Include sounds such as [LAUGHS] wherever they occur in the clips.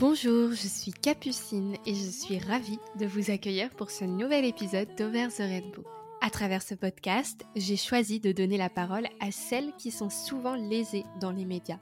Bonjour, je suis Capucine et je suis ravie de vous accueillir pour ce nouvel épisode d'Over the Rainbow. À travers ce podcast, j'ai choisi de donner la parole à celles qui sont souvent lésées dans les médias,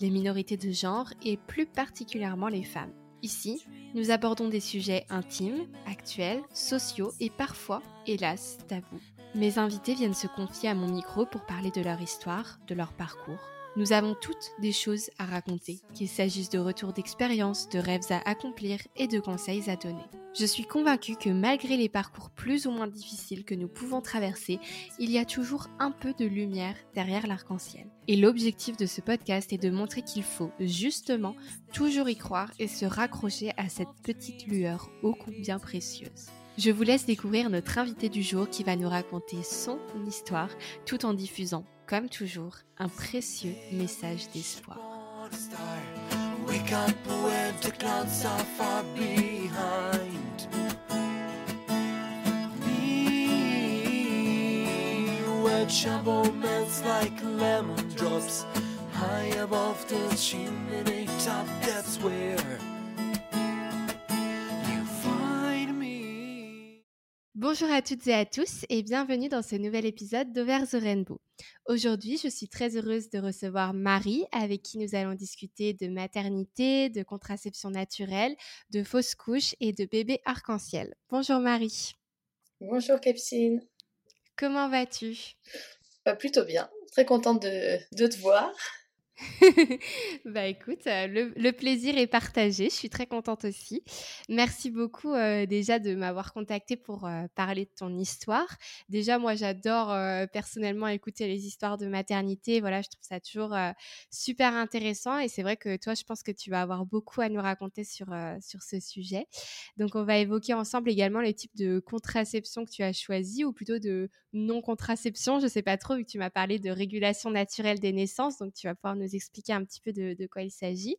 les minorités de genre et plus particulièrement les femmes. Ici, nous abordons des sujets intimes, actuels, sociaux et parfois, hélas, tabous. Mes invités viennent se confier à mon micro pour parler de leur histoire, de leur parcours. Nous avons toutes des choses à raconter, qu'il s'agisse de retours d'expérience, de rêves à accomplir et de conseils à donner. Je suis convaincue que malgré les parcours plus ou moins difficiles que nous pouvons traverser, il y a toujours un peu de lumière derrière l'arc-en-ciel. Et l'objectif de ce podcast est de montrer qu'il faut justement toujours y croire et se raccrocher à cette petite lueur ô combien précieuse. Je vous laisse découvrir notre invité du jour qui va nous raconter son histoire tout en diffusant, comme toujours, un précieux message d'espoir. Bonjour à toutes et à tous et bienvenue dans ce nouvel épisode d'Over the Rainbow. Aujourd'hui, je suis très heureuse de recevoir Marie avec qui nous allons discuter de maternité, de contraception naturelle, de fausses couches et de bébés arc-en-ciel. Bonjour Marie. Bonjour Capucine. Comment vas-tu? Bah, Plutôt bien, très contente de, de te voir. [LAUGHS] bah écoute, euh, le, plaisir est partagé. Je suis très contente aussi. Merci beaucoup euh, déjà de m'avoir contacté pour euh, parler de ton histoire. Déjà, moi, j'adore personnellement écouter les histoires de maternité. Voilà, je trouve ça toujours super intéressant. Et c'est vrai que toi, je pense que tu vas avoir beaucoup à nous raconter sur, sur ce sujet. Donc, on va évoquer ensemble également les types de contraception que tu as choisi ou plutôt de non-contraception. Je sais pas trop, vu que tu m'as parlé de régulation naturelle des naissances. Donc, tu vas pouvoir nous expliquer un petit peu de, quoi il s'agit.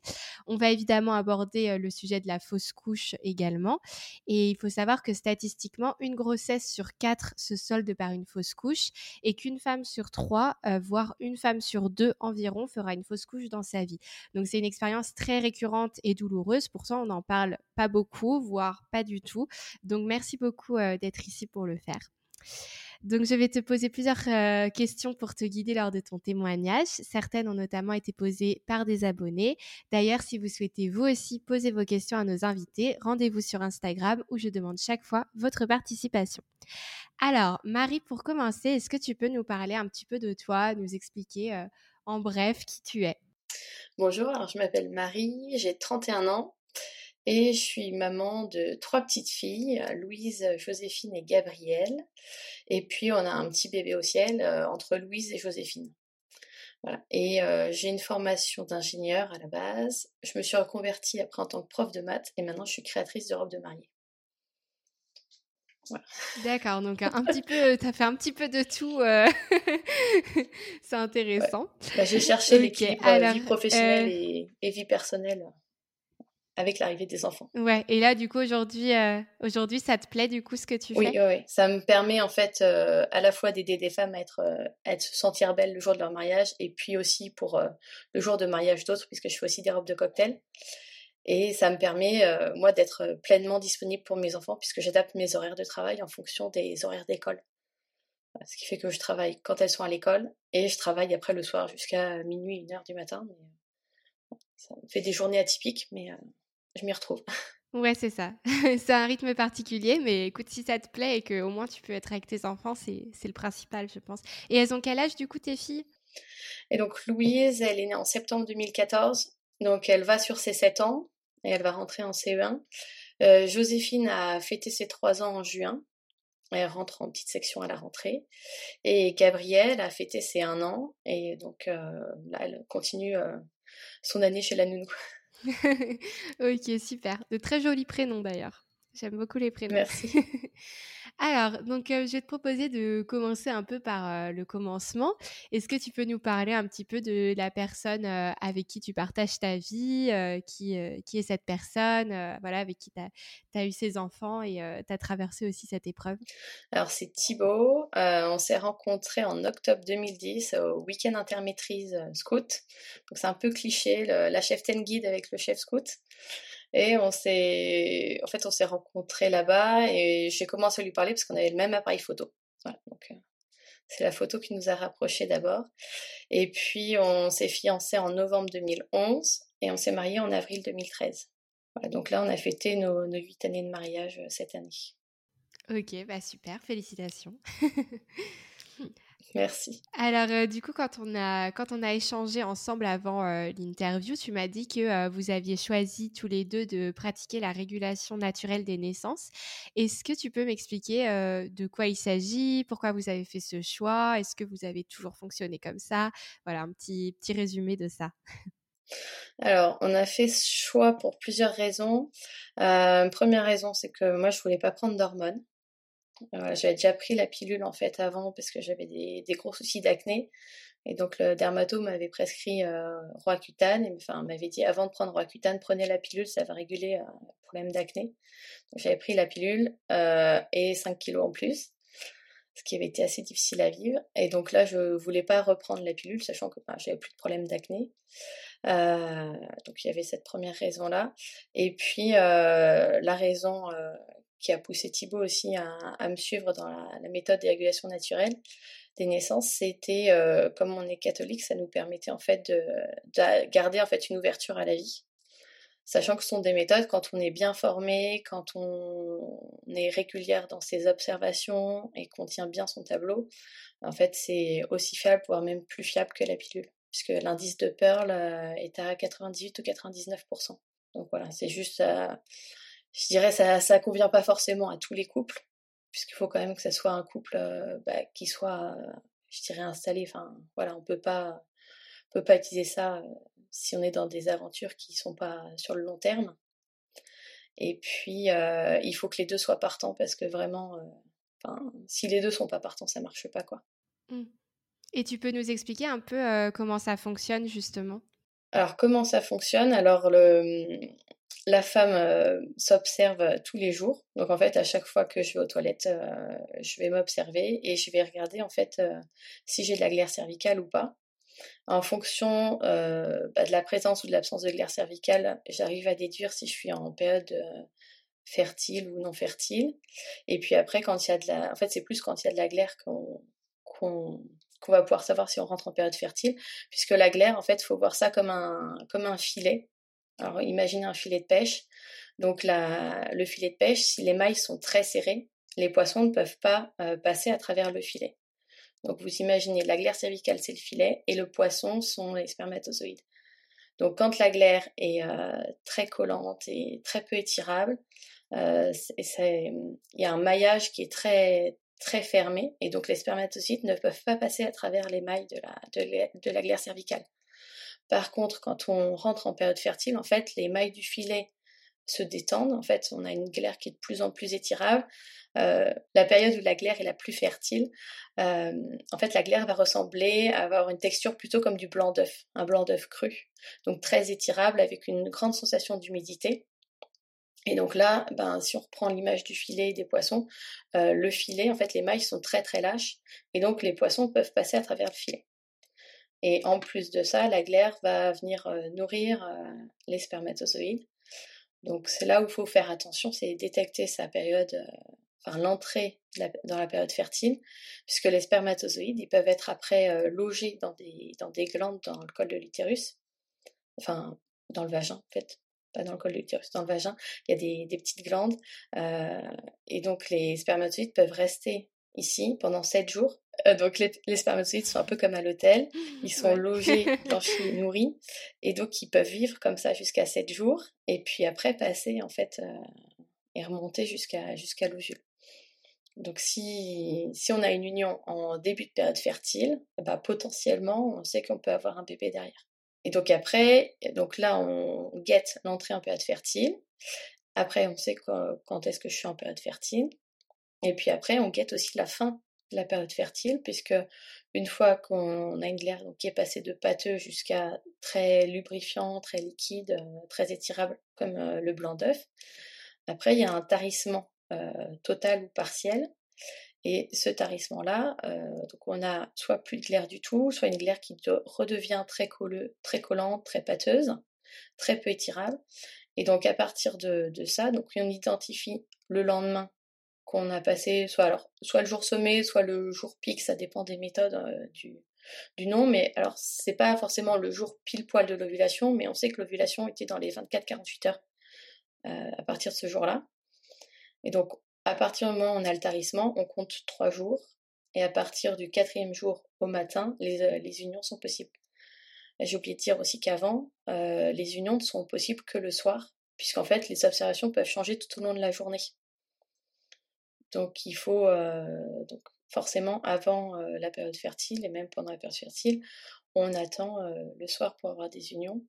On va évidemment aborder euh, le sujet de la fausse couche également. Et il faut savoir que statistiquement, une grossesse sur quatre se solde par une fausse couche et qu'une femme sur trois, euh, voire une femme sur deux environ, fera une fausse couche dans sa vie. Donc c'est une expérience très récurrente et douloureuse. Pourtant, on n'en parle pas beaucoup, voire pas du tout. Donc merci beaucoup euh, d'être ici pour le faire. Donc, je vais te poser plusieurs euh, questions pour te guider lors de ton témoignage. Certaines ont notamment été posées par des abonnés. D'ailleurs, si vous souhaitez vous aussi poser vos questions à nos invités, rendez-vous sur Instagram où je demande chaque fois votre participation. Alors, Marie, pour commencer, est-ce que tu peux nous parler un petit peu de toi, nous expliquer euh, en bref qui tu es? Bonjour, alors je m'appelle Marie, j'ai 31 ans. Et je suis maman de trois petites filles, Louise, Joséphine et Gabrielle. Et puis on a un petit bébé au ciel euh, entre Louise et Joséphine. Voilà. Et euh, j'ai une formation d'ingénieur à la base. Je me suis reconvertie après en tant que prof de maths et maintenant je suis créatrice de robes de mariée. Voilà. D'accord, donc un, petit [LAUGHS] peu, tu as fait un petit peu de tout. Euh, [LAUGHS] c'est intéressant. Bah, j'ai cherché l'équilibre vie professionnelle et, et, vie personnelle avec l'arrivée des enfants. Ouais, et là, du coup, aujourd'hui, euh, aujourd'hui, ça te plaît, du coup, ce que tu fais? Oui, oui, ça me permet, en fait, euh, à la fois d'aider des femmes à être, euh, à se sentir belles le jour de leur mariage, et puis aussi pour le jour de mariage d'autres, puisque je fais aussi des robes de cocktail. Et ça me permet, moi, d'être pleinement disponible pour mes enfants, puisque j'adapte mes horaires de travail en fonction des horaires d'école. Ce qui fait que je travaille quand elles sont à l'école, et je travaille après le soir jusqu'à minuit, une heure du matin. ça me fait des journées atypiques, mais je m'y retrouve. [LAUGHS] Ouais, c'est ça. [LAUGHS] c'est un rythme particulier, mais écoute, si ça te plaît et qu'au moins tu peux être avec tes enfants, c'est le principal, je pense. Et elles ont quel âge, du coup, tes filles? Et donc, Louise, elle est née en septembre 2014. Donc, elle va sur ses 7 ans et elle va rentrer en CE1. Euh, Joséphine a fêté ses 3 ans en juin. Elle rentre en petite section à la rentrée. Et Gabrielle a fêté ses 1 an. Et donc, euh, là, elle continue euh, son année chez la nounou. [LAUGHS] [LAUGHS] ok, super. De très jolis prénoms d'ailleurs. J'aime beaucoup les prénoms. Merci. [LAUGHS] Alors, donc, je vais te proposer de commencer un peu par le commencement. Est-ce que tu peux nous parler un petit peu de la personne avec qui tu partages ta vie qui, qui est cette personne voilà, avec qui tu as, eu ses enfants et tu as traversé aussi cette épreuve? Alors, c'est Thibaut. on s'est rencontrés en octobre 2010 au week-end intermétrise scout. Donc, c'est un peu cliché, la chef ten guide avec le chef scout. Et on s'est, en fait, on s'est rencontrés là-bas et j'ai commencé à lui parler parce qu'on avait le même appareil photo. Voilà, donc euh, c'est la photo qui nous a rapprochés d'abord. Et puis on s'est fiancés en novembre 2011 et on s'est mariés en avril 2013. Voilà, donc là, on a fêté nos huit années de mariage euh, cette année. Ok, bah super, félicitations. [LAUGHS] Merci. Alors, euh, du coup, quand on, a, quand on a échangé ensemble avant euh, l'interview, tu m'as dit que euh, vous aviez choisi tous les deux de pratiquer la régulation naturelle des naissances. Est-ce que tu peux m'expliquer de quoi il s'agit? Pourquoi vous avez fait ce choix? Est-ce que vous avez toujours fonctionné comme ça? Voilà, un petit, petit résumé de ça. Alors, on a fait ce choix pour plusieurs raisons. première raison, c'est que moi, je voulais pas prendre d'hormones. Euh, j'avais déjà pris la pilule en fait avant parce que j'avais des, gros soucis d'acné. Et donc le dermato m'avait prescrit euh, Roaccutane, enfin m'avait dit avant de prendre Roaccutane, prenez la pilule, ça va réguler euh, problème d'acné. Donc j'avais pris la pilule euh, et 5 kilos en plus, ce qui avait été assez difficile à vivre. Et donc là je voulais pas reprendre la pilule, sachant que ben, j'avais plus de problème d'acné. donc il y avait cette première raison là. Et puis la raison qui a poussé Thibaut aussi à, me suivre dans la, méthode d'évaluation naturelle des naissances, c'était euh, comme on est catholique, ça nous permettait en fait de, garder en fait une ouverture à la vie, sachant que ce sont des méthodes quand on est bien formé, quand on, est régulière dans ses observations et qu'on tient bien son tableau, en fait c'est aussi fiable, voire même plus fiable que la pilule, puisque l'indice de Pearl euh, est à 98 ou 99%. Donc voilà, c'est juste je dirais ça ça convient pas forcément à tous les couples puisqu'il faut quand même que ça soit un couple euh, bah, qui soit je dirais installé. Enfin voilà on peut pas on peut pas utiliser ça euh, si on est dans des aventures qui sont pas sur le long terme. Et puis euh, il faut que les deux soient partants parce que vraiment si les deux sont pas partants ça marche pas quoi. Mmh. et tu peux nous expliquer un peu comment ça fonctionne justement? Alors comment ça fonctionne? Alors le, la femme euh, s'observe euh, tous les jours. Donc en fait, à chaque fois que je vais aux toilettes, euh, je vais m'observer et je vais regarder en fait si j'ai de la glaire cervicale ou pas. En fonction bah, de la présence ou de l'absence de glaire cervicale, j'arrive à déduire si je suis en période fertile ou non fertile. Et puis après, quand il y a de la, en fait, c'est plus quand il y a de la glaire qu'on qu'on va pouvoir savoir si on rentre en période fertile, puisque la glaire, en fait, faut voir ça comme un, comme un filet alors imaginez un filet de pêche. Donc le filet de pêche, si les mailles sont très serrées, les poissons ne peuvent pas euh, passer à travers le filet. Donc vous imaginez la glaire cervicale c'est le filet et le poisson sont les spermatozoïdes. Donc quand la glaire est euh, très collante et très peu étirable, euh, il y a un maillage qui est très fermé et donc les spermatozoïdes ne peuvent pas passer à travers les mailles de la glaire cervicale. Par contre, quand on rentre en période fertile, en fait, les mailles du filet se détendent. En fait, on a une glaire qui est de plus en plus étirable. Euh, la période où la glaire est la plus fertile, euh, en fait, la glaire va ressembler à avoir une texture plutôt comme du blanc d'œuf, un blanc d'œuf cru, donc très étirable avec une grande sensation d'humidité. Et donc là, ben, si on reprend l'image du filet des poissons, euh, le filet, en fait, les mailles sont très très lâches, et donc les poissons peuvent passer à travers le filet. Et en plus de ça, la glaire va venir euh, nourrir euh, les spermatozoïdes. Donc c'est là où il faut faire attention, c'est détecter sa période, euh, enfin l'entrée dans la période fertile, puisque les spermatozoïdes, ils peuvent être après logés dans des, dans des glandes dans le col de l'utérus, enfin dans le vagin en fait, pas dans le col de l'utérus, dans le vagin, il y a des, des petites glandes, et donc les spermatozoïdes peuvent rester ici pendant 7 jours. Euh, donc les, spermatozoïdes sont un peu comme à l'hôtel, ils sont logés, [LAUGHS] blanchis, nourris, et donc ils peuvent vivre comme ça jusqu'à 7 jours, et puis après passer en fait euh, et remonter jusqu'à jusqu'à l'ovule. Donc si, si on a une union en début de période fertile, bah, potentiellement on sait qu'on peut avoir un bébé derrière. Et donc après, donc là on guette l'entrée en période fertile. Après on sait quand est-ce que je suis en période fertile. Et puis après, on guette aussi la fin de la période fertile, puisque une fois qu'on a une glaire qui est passée de pâteux jusqu'à très lubrifiant, très liquide, euh, très étirable, comme euh, le blanc d'œuf, après, il y a un tarissement euh, total ou partiel. Et ce tarissement-là, on a soit plus de glaire du tout, soit une glaire qui redevient très, très collante, très pâteuse, très peu étirable. Et donc à partir de, ça, donc on identifie le lendemain qu'on a passé, soit le jour sommet, soit le jour pic, ça dépend des méthodes euh, du, nom, mais alors c'est pas forcément le jour pile poil de l'ovulation, mais on sait que l'ovulation était dans les 24-48 heures euh, à partir de ce jour-là. Et donc à partir du moment où on a le tarissement, on compte trois jours, et à partir du quatrième jour au matin, les, euh, unions sont possibles. J'ai oublié de dire aussi qu'avant, les unions ne sont possibles que le soir, puisqu'en fait, les observations peuvent changer tout au long de la journée. Donc, il faut, euh, donc forcément, avant euh, la période fertile et même pendant la période fertile, on attend le soir pour avoir des unions,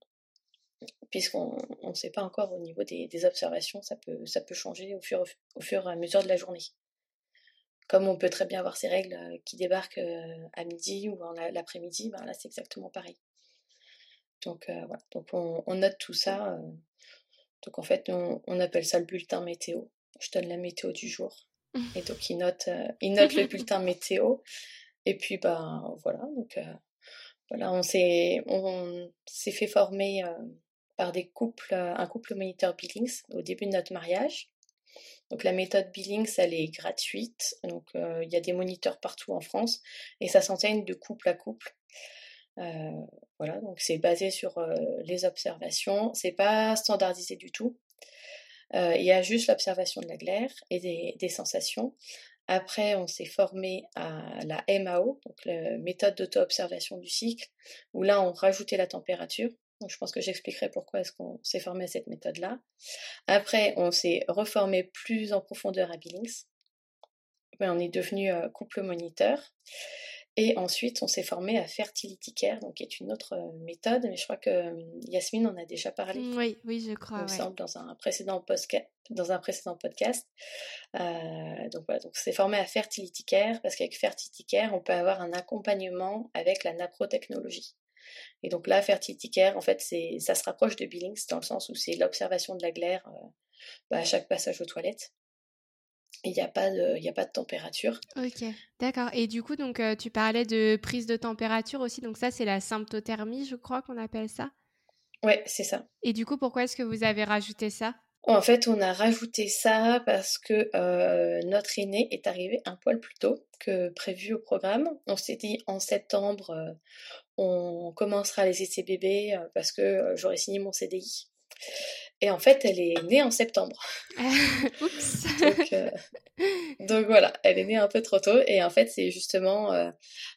puisqu'on ne sait pas encore au niveau des, observations, ça peut, ça peut changer au fur, au fur et à mesure de la journée. Comme on peut très bien avoir ces règles qui débarquent à midi ou l'après-midi, ben là c'est exactement pareil. Donc euh, voilà, donc on, note tout ça. Euh. donc en fait, on, appelle ça le bulletin météo. Je donne la météo du jour. Et donc il note, euh, il note le [LAUGHS] bulletin météo. Et puis ben voilà, donc voilà, on s'est on s'est fait former par des couples, un couple moniteur Billings au début de notre mariage. Donc la méthode Billings, elle est gratuite. Donc il y a des moniteurs partout en France et ça s'enseigne de couple à couple. Euh, voilà, donc c'est basé sur euh, les observations. C'est pas standardisé du tout. Euh, il y a juste l'observation de la glaire et des, sensations. Après, on s'est formé à la MAO, donc la méthode d'auto-observation du cycle, où là, on rajoutait la température. Donc, je pense que j'expliquerai pourquoi est-ce qu'on s'est formé à cette méthode-là. Après, on s'est reformé plus en profondeur à Billings. on est devenu couple moniteur. Et ensuite, on s'est formé à Fertility Care, donc qui est une autre euh, méthode, mais je crois que euh, Yasmine en a déjà parlé. Oui, oui, je crois. Il semble dans un précédent dans un précédent podcast. Euh, donc voilà, donc c'est formé à Fertility Care parce qu'avec Fertility Care, on peut avoir un accompagnement avec la naprotechnologie. Et donc là, Fertility Care, en fait, c'est, ça se rapproche de Billings dans le sens où c'est l'observation de la glaire bah, à chaque passage aux toilettes il n'y a, pas de, a pas de température. Ok, d'accord. Et du coup, donc, euh, tu parlais de prise de température aussi. Donc ça, c'est la symptothermie, je crois qu'on appelle ça. Ouais, c'est ça. Et du coup, pourquoi est-ce que vous avez rajouté ça? En fait, on a rajouté ça parce que euh, notre aîné est arrivé un poil plus tôt que prévu au programme. On s'est dit en septembre, euh, on commencera les essais bébés parce que j'aurais signé mon CDI. Et en fait, elle est née en septembre. [LAUGHS] Oups. Euh, donc, voilà, elle est née un peu trop tôt. Et en fait, c'est justement euh,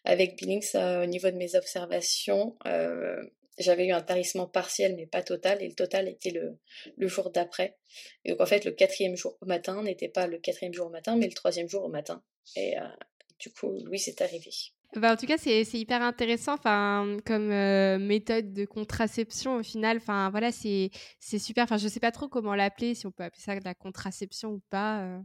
avec Billings, au niveau de mes observations, euh, j'avais eu un tarissement partiel, mais pas total. Et le total était le, le jour d'après. Et donc en fait, le quatrième jour au matin n'était pas le quatrième jour au matin, mais le troisième jour au matin. Et du coup, Louis est arrivé. Bah, en tout cas, c'est hyper intéressant comme euh, méthode de contraception au final. Enfin, voilà, c'est super. Enfin, je ne sais pas trop comment l'appeler, si on peut appeler ça de la contraception ou pas. Euh.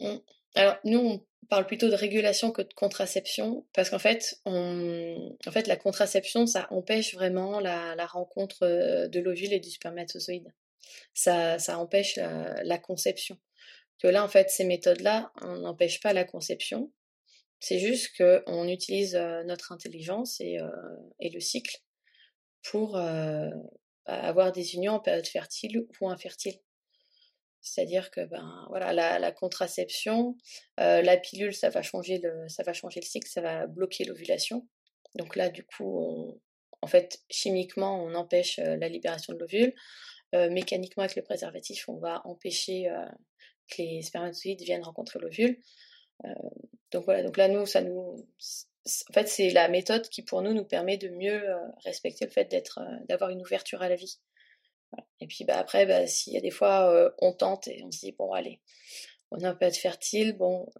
Mmh. Alors, nous, on parle plutôt de régulation que de contraception, parce qu'en fait, en fait, la contraception, ça empêche vraiment la, rencontre euh, de l'ovule et du spermatozoïde. Ça, empêche la, conception. Que là, en fait, ces méthodes-là, on n'empêche pas la conception, c'est juste qu'on utilise notre intelligence et, le cycle pour avoir des unions en période fertile ou infertile. C'est-à-dire que ben voilà la, contraception, la pilule, ça va changer le ça va changer le cycle, ça va bloquer l'ovulation. Donc là du coup, en fait chimiquement on empêche la libération de l'ovule. mécaniquement avec le préservatif, on va empêcher que les spermatozoïdes viennent rencontrer l'ovule. Euh, donc voilà, donc là, nous, ça nous. En fait, c'est la méthode qui, pour nous, nous permet de mieux euh, respecter le fait d'être, euh, d'avoir une ouverture à la vie. Et puis bah, après, bah, s'il y a des fois, on tente et on se dit, bon, allez, on a un peu de fertile, bon,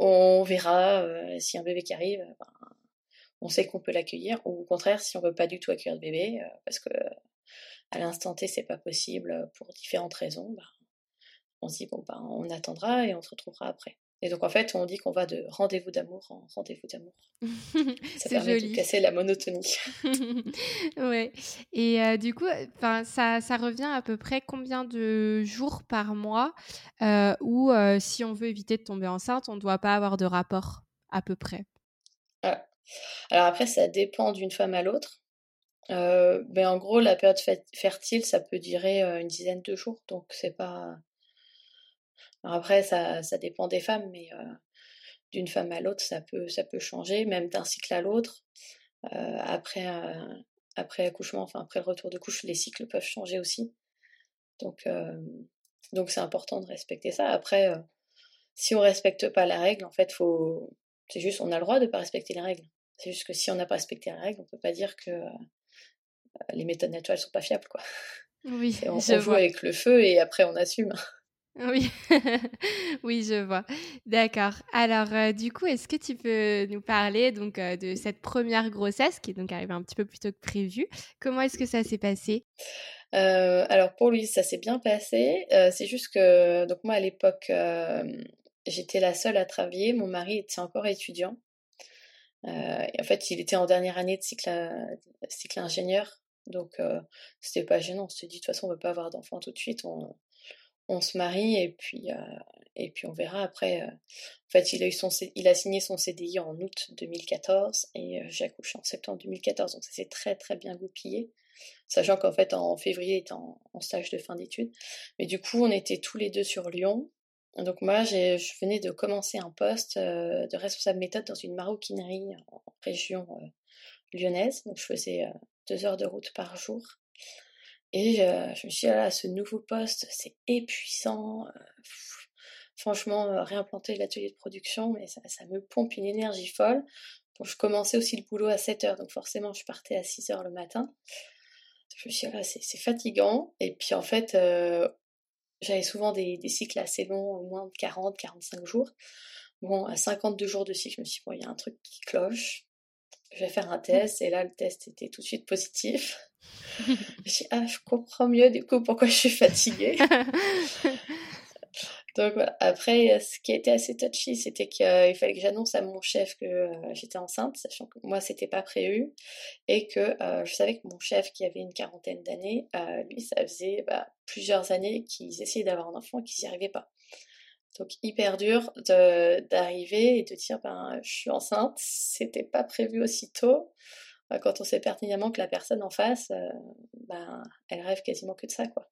on verra si un bébé qui arrive, ben, on sait qu'on peut l'accueillir, ou au contraire, si on veut pas du tout accueillir le bébé, parce que à l'instant T, c'est pas possible pour différentes raisons, bah, on se dit, bon, bah, on attendra et on se retrouvera après. Et donc en fait, on dit qu'on va de rendez-vous d'amour en rendez-vous d'amour. [LAUGHS] ça permet de casser la monotonie. [LAUGHS] ouais. Et euh, du coup, ça, ça revient à peu près combien de jours par mois euh, où euh, si on veut éviter de tomber enceinte, on ne doit pas avoir de rapport à peu près? Ah. Alors après, ça dépend d'une femme à l'autre. mais ben, en gros, la période fertile, ça peut durer une dizaine de jours, donc c'est pas. Après, ça, ça, dépend des femmes, mais d'une femme à l'autre, ça peut, ça peut changer, même d'un cycle à l'autre. après, après l'accouchement, enfin après le retour de couche, les cycles peuvent changer aussi. Donc, donc c'est important de respecter ça. Après, si on respecte pas la règle, en fait, faut, c'est juste, on a le droit de pas respecter les règles. C'est juste que si on n'a pas respecté la règle, on peut pas dire que les méthodes naturelles sont pas fiables, quoi. Oui, [LAUGHS] on, je joue avec le feu et après on assume. Oui, [LAUGHS] oui, je vois. D'accord. Alors, euh, du coup, est-ce que tu peux nous parler donc euh, de cette première grossesse qui est donc arrivée un petit peu plus tôt que prévu? Comment est-ce que ça s'est passé? Euh, Alors pour lui, ça s'est bien passé. c'est juste que donc moi à l'époque, j'étais la seule à travailler. Mon mari était encore étudiant. en fait, il était en dernière année de cycle, ingénieur. Donc, c'était pas gênant. On se dit, de toute façon, on veut pas avoir d'enfants tout de suite. On se marie et puis, euh, et puis on verra après. Euh. en fait, il a, eu son, il a signé son CDI en août 2014 et euh, j'ai accouché en septembre 2014. Donc ça s'est très très bien goupillé. Sachant qu'en fait, en février, il était en, stage de fin d'études. Mais du coup, on était tous les deux sur Lyon. Donc moi, je venais de commencer un poste de responsable méthode dans une maroquinerie en région lyonnaise. Donc je faisais deux heures de route par jour. Et je me suis dit, ah ce nouveau poste, c'est épuisant. Euh, franchement, euh, réimplanter l'atelier de production, mais ça, me pompe une énergie folle. Bon, je commençais aussi le boulot à 7 heures, donc forcément, je partais à 6 heures le matin. Je me suis dit, ah c'est fatigant. Et puis, en fait, euh, j'avais souvent des, cycles assez longs, au moins de 40, 45 jours. Bon, à 52 jours de cycle, je me suis dit, bon, il y a un truc qui cloche. Je vais faire un test. Et là, le test était tout de suite positif. [LAUGHS] je ah, je comprends mieux du coup pourquoi je suis fatiguée. [LAUGHS] Donc Après, ce qui était assez touchy, c'était qu'il fallait que j'annonce à mon chef que euh, j'étais enceinte, sachant que moi, c'était pas prévu, et que euh, je savais que mon chef, qui avait une quarantaine d'années, euh, lui, ça faisait bah, plusieurs années qu'ils essayaient d'avoir un enfant et qu'ils n'y arrivaient pas. Donc hyper dur d'arriver et de dire ben je suis enceinte, c'était pas prévu aussitôt. Bah, quand on sait pertinemment que la personne en face, euh, ben, elle rêve quasiment que de ça, quoi.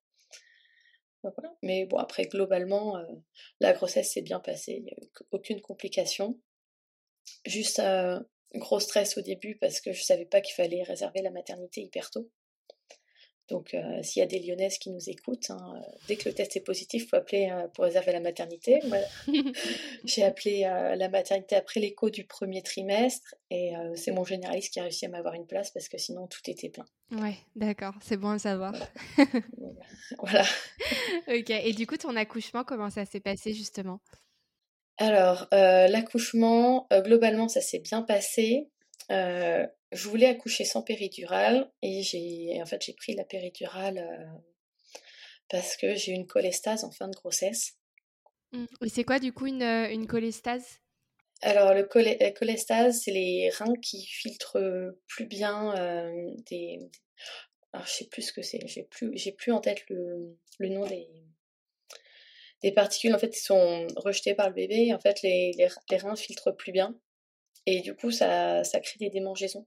Mais bon, après, globalement, euh, la grossesse s'est bien passée, il n'y a aucune complication. Juste un gros stress au début parce que je savais pas qu'il fallait réserver la maternité hyper tôt. Donc, euh, s'il y a des Lyonnaises qui nous écoutent, hein, euh, dès que le test est positif, il faut appeler euh, pour réserver la maternité. [LAUGHS] J'ai appelé la maternité après l'écho du premier trimestre et c'est mon généraliste qui a réussi à m'avoir une place parce que sinon tout était plein. Ouais, d'accord, c'est bon à savoir. Voilà. [LAUGHS] ok, et du coup, ton accouchement, comment ça s'est passé justement? Alors, l'accouchement, globalement, ça s'est bien passé je voulais accoucher sans péridurale et j'ai en fait j'ai pris la péridurale euh, parce que j'ai eu une cholestase en fin de grossesse. Mmh. Et c'est quoi du coup une, euh, une cholestase? Alors le la cholestase, c'est les reins qui filtrent plus bien euh, des, alors je sais plus ce que c'est, j'ai plus j'ai plus en tête le, le nom des des particules en fait qui sont rejetées par le bébé. En fait les, les, les reins filtrent plus bien et du coup ça, crée des démangeaisons.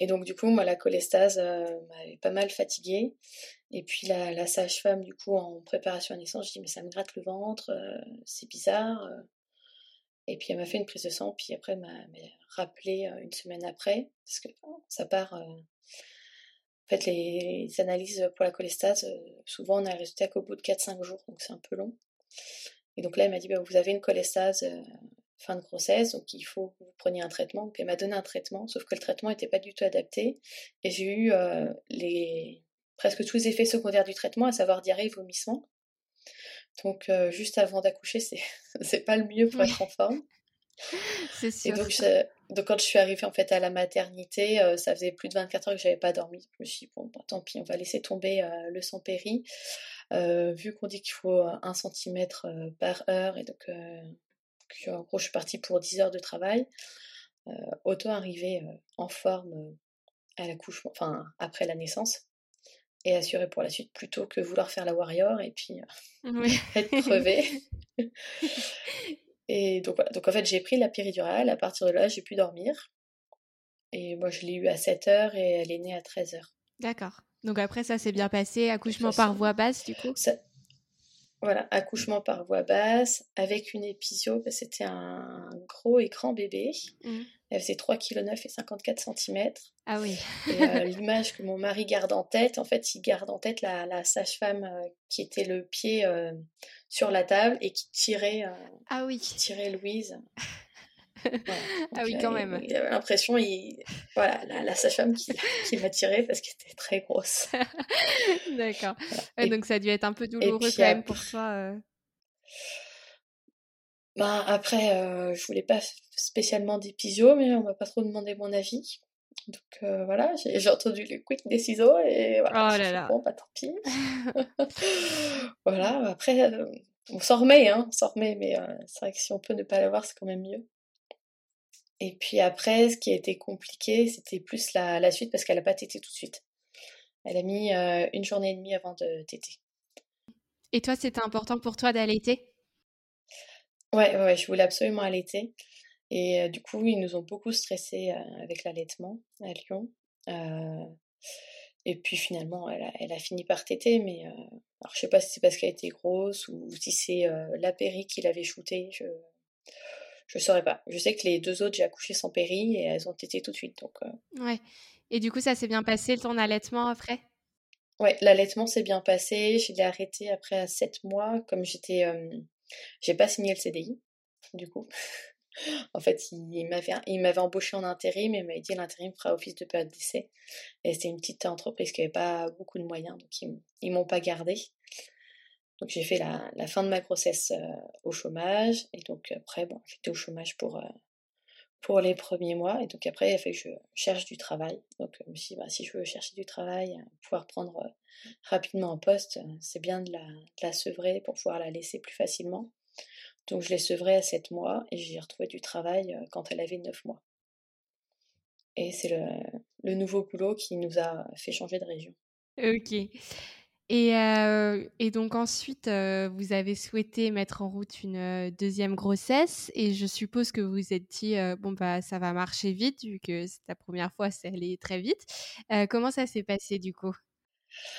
Et donc, du coup, moi, la cholestase euh, m'avait pas mal fatiguée. Et puis, la, sage-femme, du coup, en préparation à naissance, je dis, mais ça me gratte le ventre, euh, c'est bizarre. Euh. Et puis, elle m'a fait une prise de sang, puis après, elle m'a rappelé une semaine après, parce que ça part. en fait, les, analyses pour la cholestase, souvent, on a le résultat qu'au bout de 4-5 jours, donc c'est un peu long. Et donc là, elle m'a dit, bah, vous avez une cholestase fin de grossesse, donc il faut que vous preniez un traitement. Donc elle m'a donné un traitement, sauf que le traitement n'était pas du tout adapté. Et j'ai eu euh, les... presque tous les effets secondaires du traitement, à savoir diarrhée et vomissement. Donc euh, juste avant d'accoucher, c'est, [LAUGHS] c'est pas le mieux pour être en forme. [LAUGHS] C'est sûr. Et donc, donc, quand je suis arrivée en fait à la maternité, euh, ça faisait plus de 24 heures que j'avais pas dormi. Je me suis dit, bon, bah, tant pis, on va laisser tomber le sang péri. vu qu'on dit qu'il faut un centimètre par heure, et donc en gros, je suis partie pour 10 heures de travail. Euh, autant arriver euh, en forme euh, à l'accouchement, enfin après la naissance, et assurer pour la suite plutôt que vouloir faire la warrior et puis [LAUGHS] être crevée. [LAUGHS] et donc voilà. Donc en fait, j'ai pris la péridurale. À partir de là, j'ai pu dormir. Et moi, je l'ai eu à 7 heures et elle est née à 13 heures. D'accord. Donc après, ça s'est bien passé. Accouchement par voie basse, du coup? Voilà, accouchement par voie basse avec une épisio. C'était un gros écran bébé. Mmh. Elle faisait 3,9 kg et 54 cm. Ah oui. Euh, [LAUGHS] l'image que mon mari garde en tête, en fait, il garde en tête la, sage-femme euh, qui était le pied euh, sur la table et qui tirait, ah oui. qui tirait Louise. [LAUGHS] [LAUGHS] ah oui, quand même. Il, avait l'impression, il... voilà, la, sage-femme qui, [LAUGHS] qui m'a tirée parce qu'elle était très grosse. [LAUGHS] D'accord. donc ça a dû être un peu douloureux quand même pour toi. Bah, après, euh, je voulais pas spécialement d'épisio, mais on m'a pas trop demandé mon avis. Donc euh, voilà, j'ai entendu les quick des ciseaux et voilà. Oh là là. Bon, bah tant pis. voilà, après, on s'en remet, hein, on s'en remet, mais c'est vrai que si on peut ne pas l'avoir, c'est quand même mieux. Et puis après, ce qui a été compliqué, c'était plus la, la, suite parce qu'elle a pas tété tout de suite. Elle a mis une journée et demie avant de téter. Et toi, c'était important pour toi d'allaiter? Ouais, ouais, je voulais absolument allaiter. Et du coup, ils nous ont beaucoup stressés avec l'allaitement à Lyon. et puis finalement, elle a, elle a, fini par téter, mais alors je sais pas si c'est parce qu'elle était grosse ou si c'est la péri qui l'avait shootée, je je saurais pas. Je sais que les deux autres, j'ai accouché sans péri et elles ont tété tout de suite. Donc, Ouais. Et du coup, ça s'est bien passé, ton allaitement après? Ouais, l'allaitement s'est bien passé. Je l'ai arrêté après à 7 mois, comme j'étais j'ai pas signé le CDI, du coup. [LAUGHS] en fait, il m'avait, il m'avait embauché en intérim et il m'avait dit l'intérim fera office de période d'essai. Et c'était une petite entreprise qui avait pas beaucoup de moyens, donc ils, ils m'ont pas gardé. Donc j'ai fait la, fin de ma grossesse euh, au chômage. Et donc après, bon, j'étais au chômage pour, euh, pour les premiers mois. Et donc après, il a fallu que je cherche du travail. Donc je me suis dit, bah, si je veux chercher du travail, euh, pouvoir prendre rapidement un poste, c'est bien de la, de la, sevrer pour pouvoir la laisser plus facilement. Donc je l'ai sevrée à 7 mois et j'ai retrouvé du travail quand elle avait 9 mois. Et c'est le, le nouveau boulot qui nous a fait changer de région. Ok. Et, euh, et, donc ensuite, euh, vous avez souhaité mettre en route une euh, deuxième grossesse et je suppose que vous vous êtes dit, bon, bah, ça va marcher vite vu que c'est la première fois, c'est allé très vite. comment ça s'est passé du coup?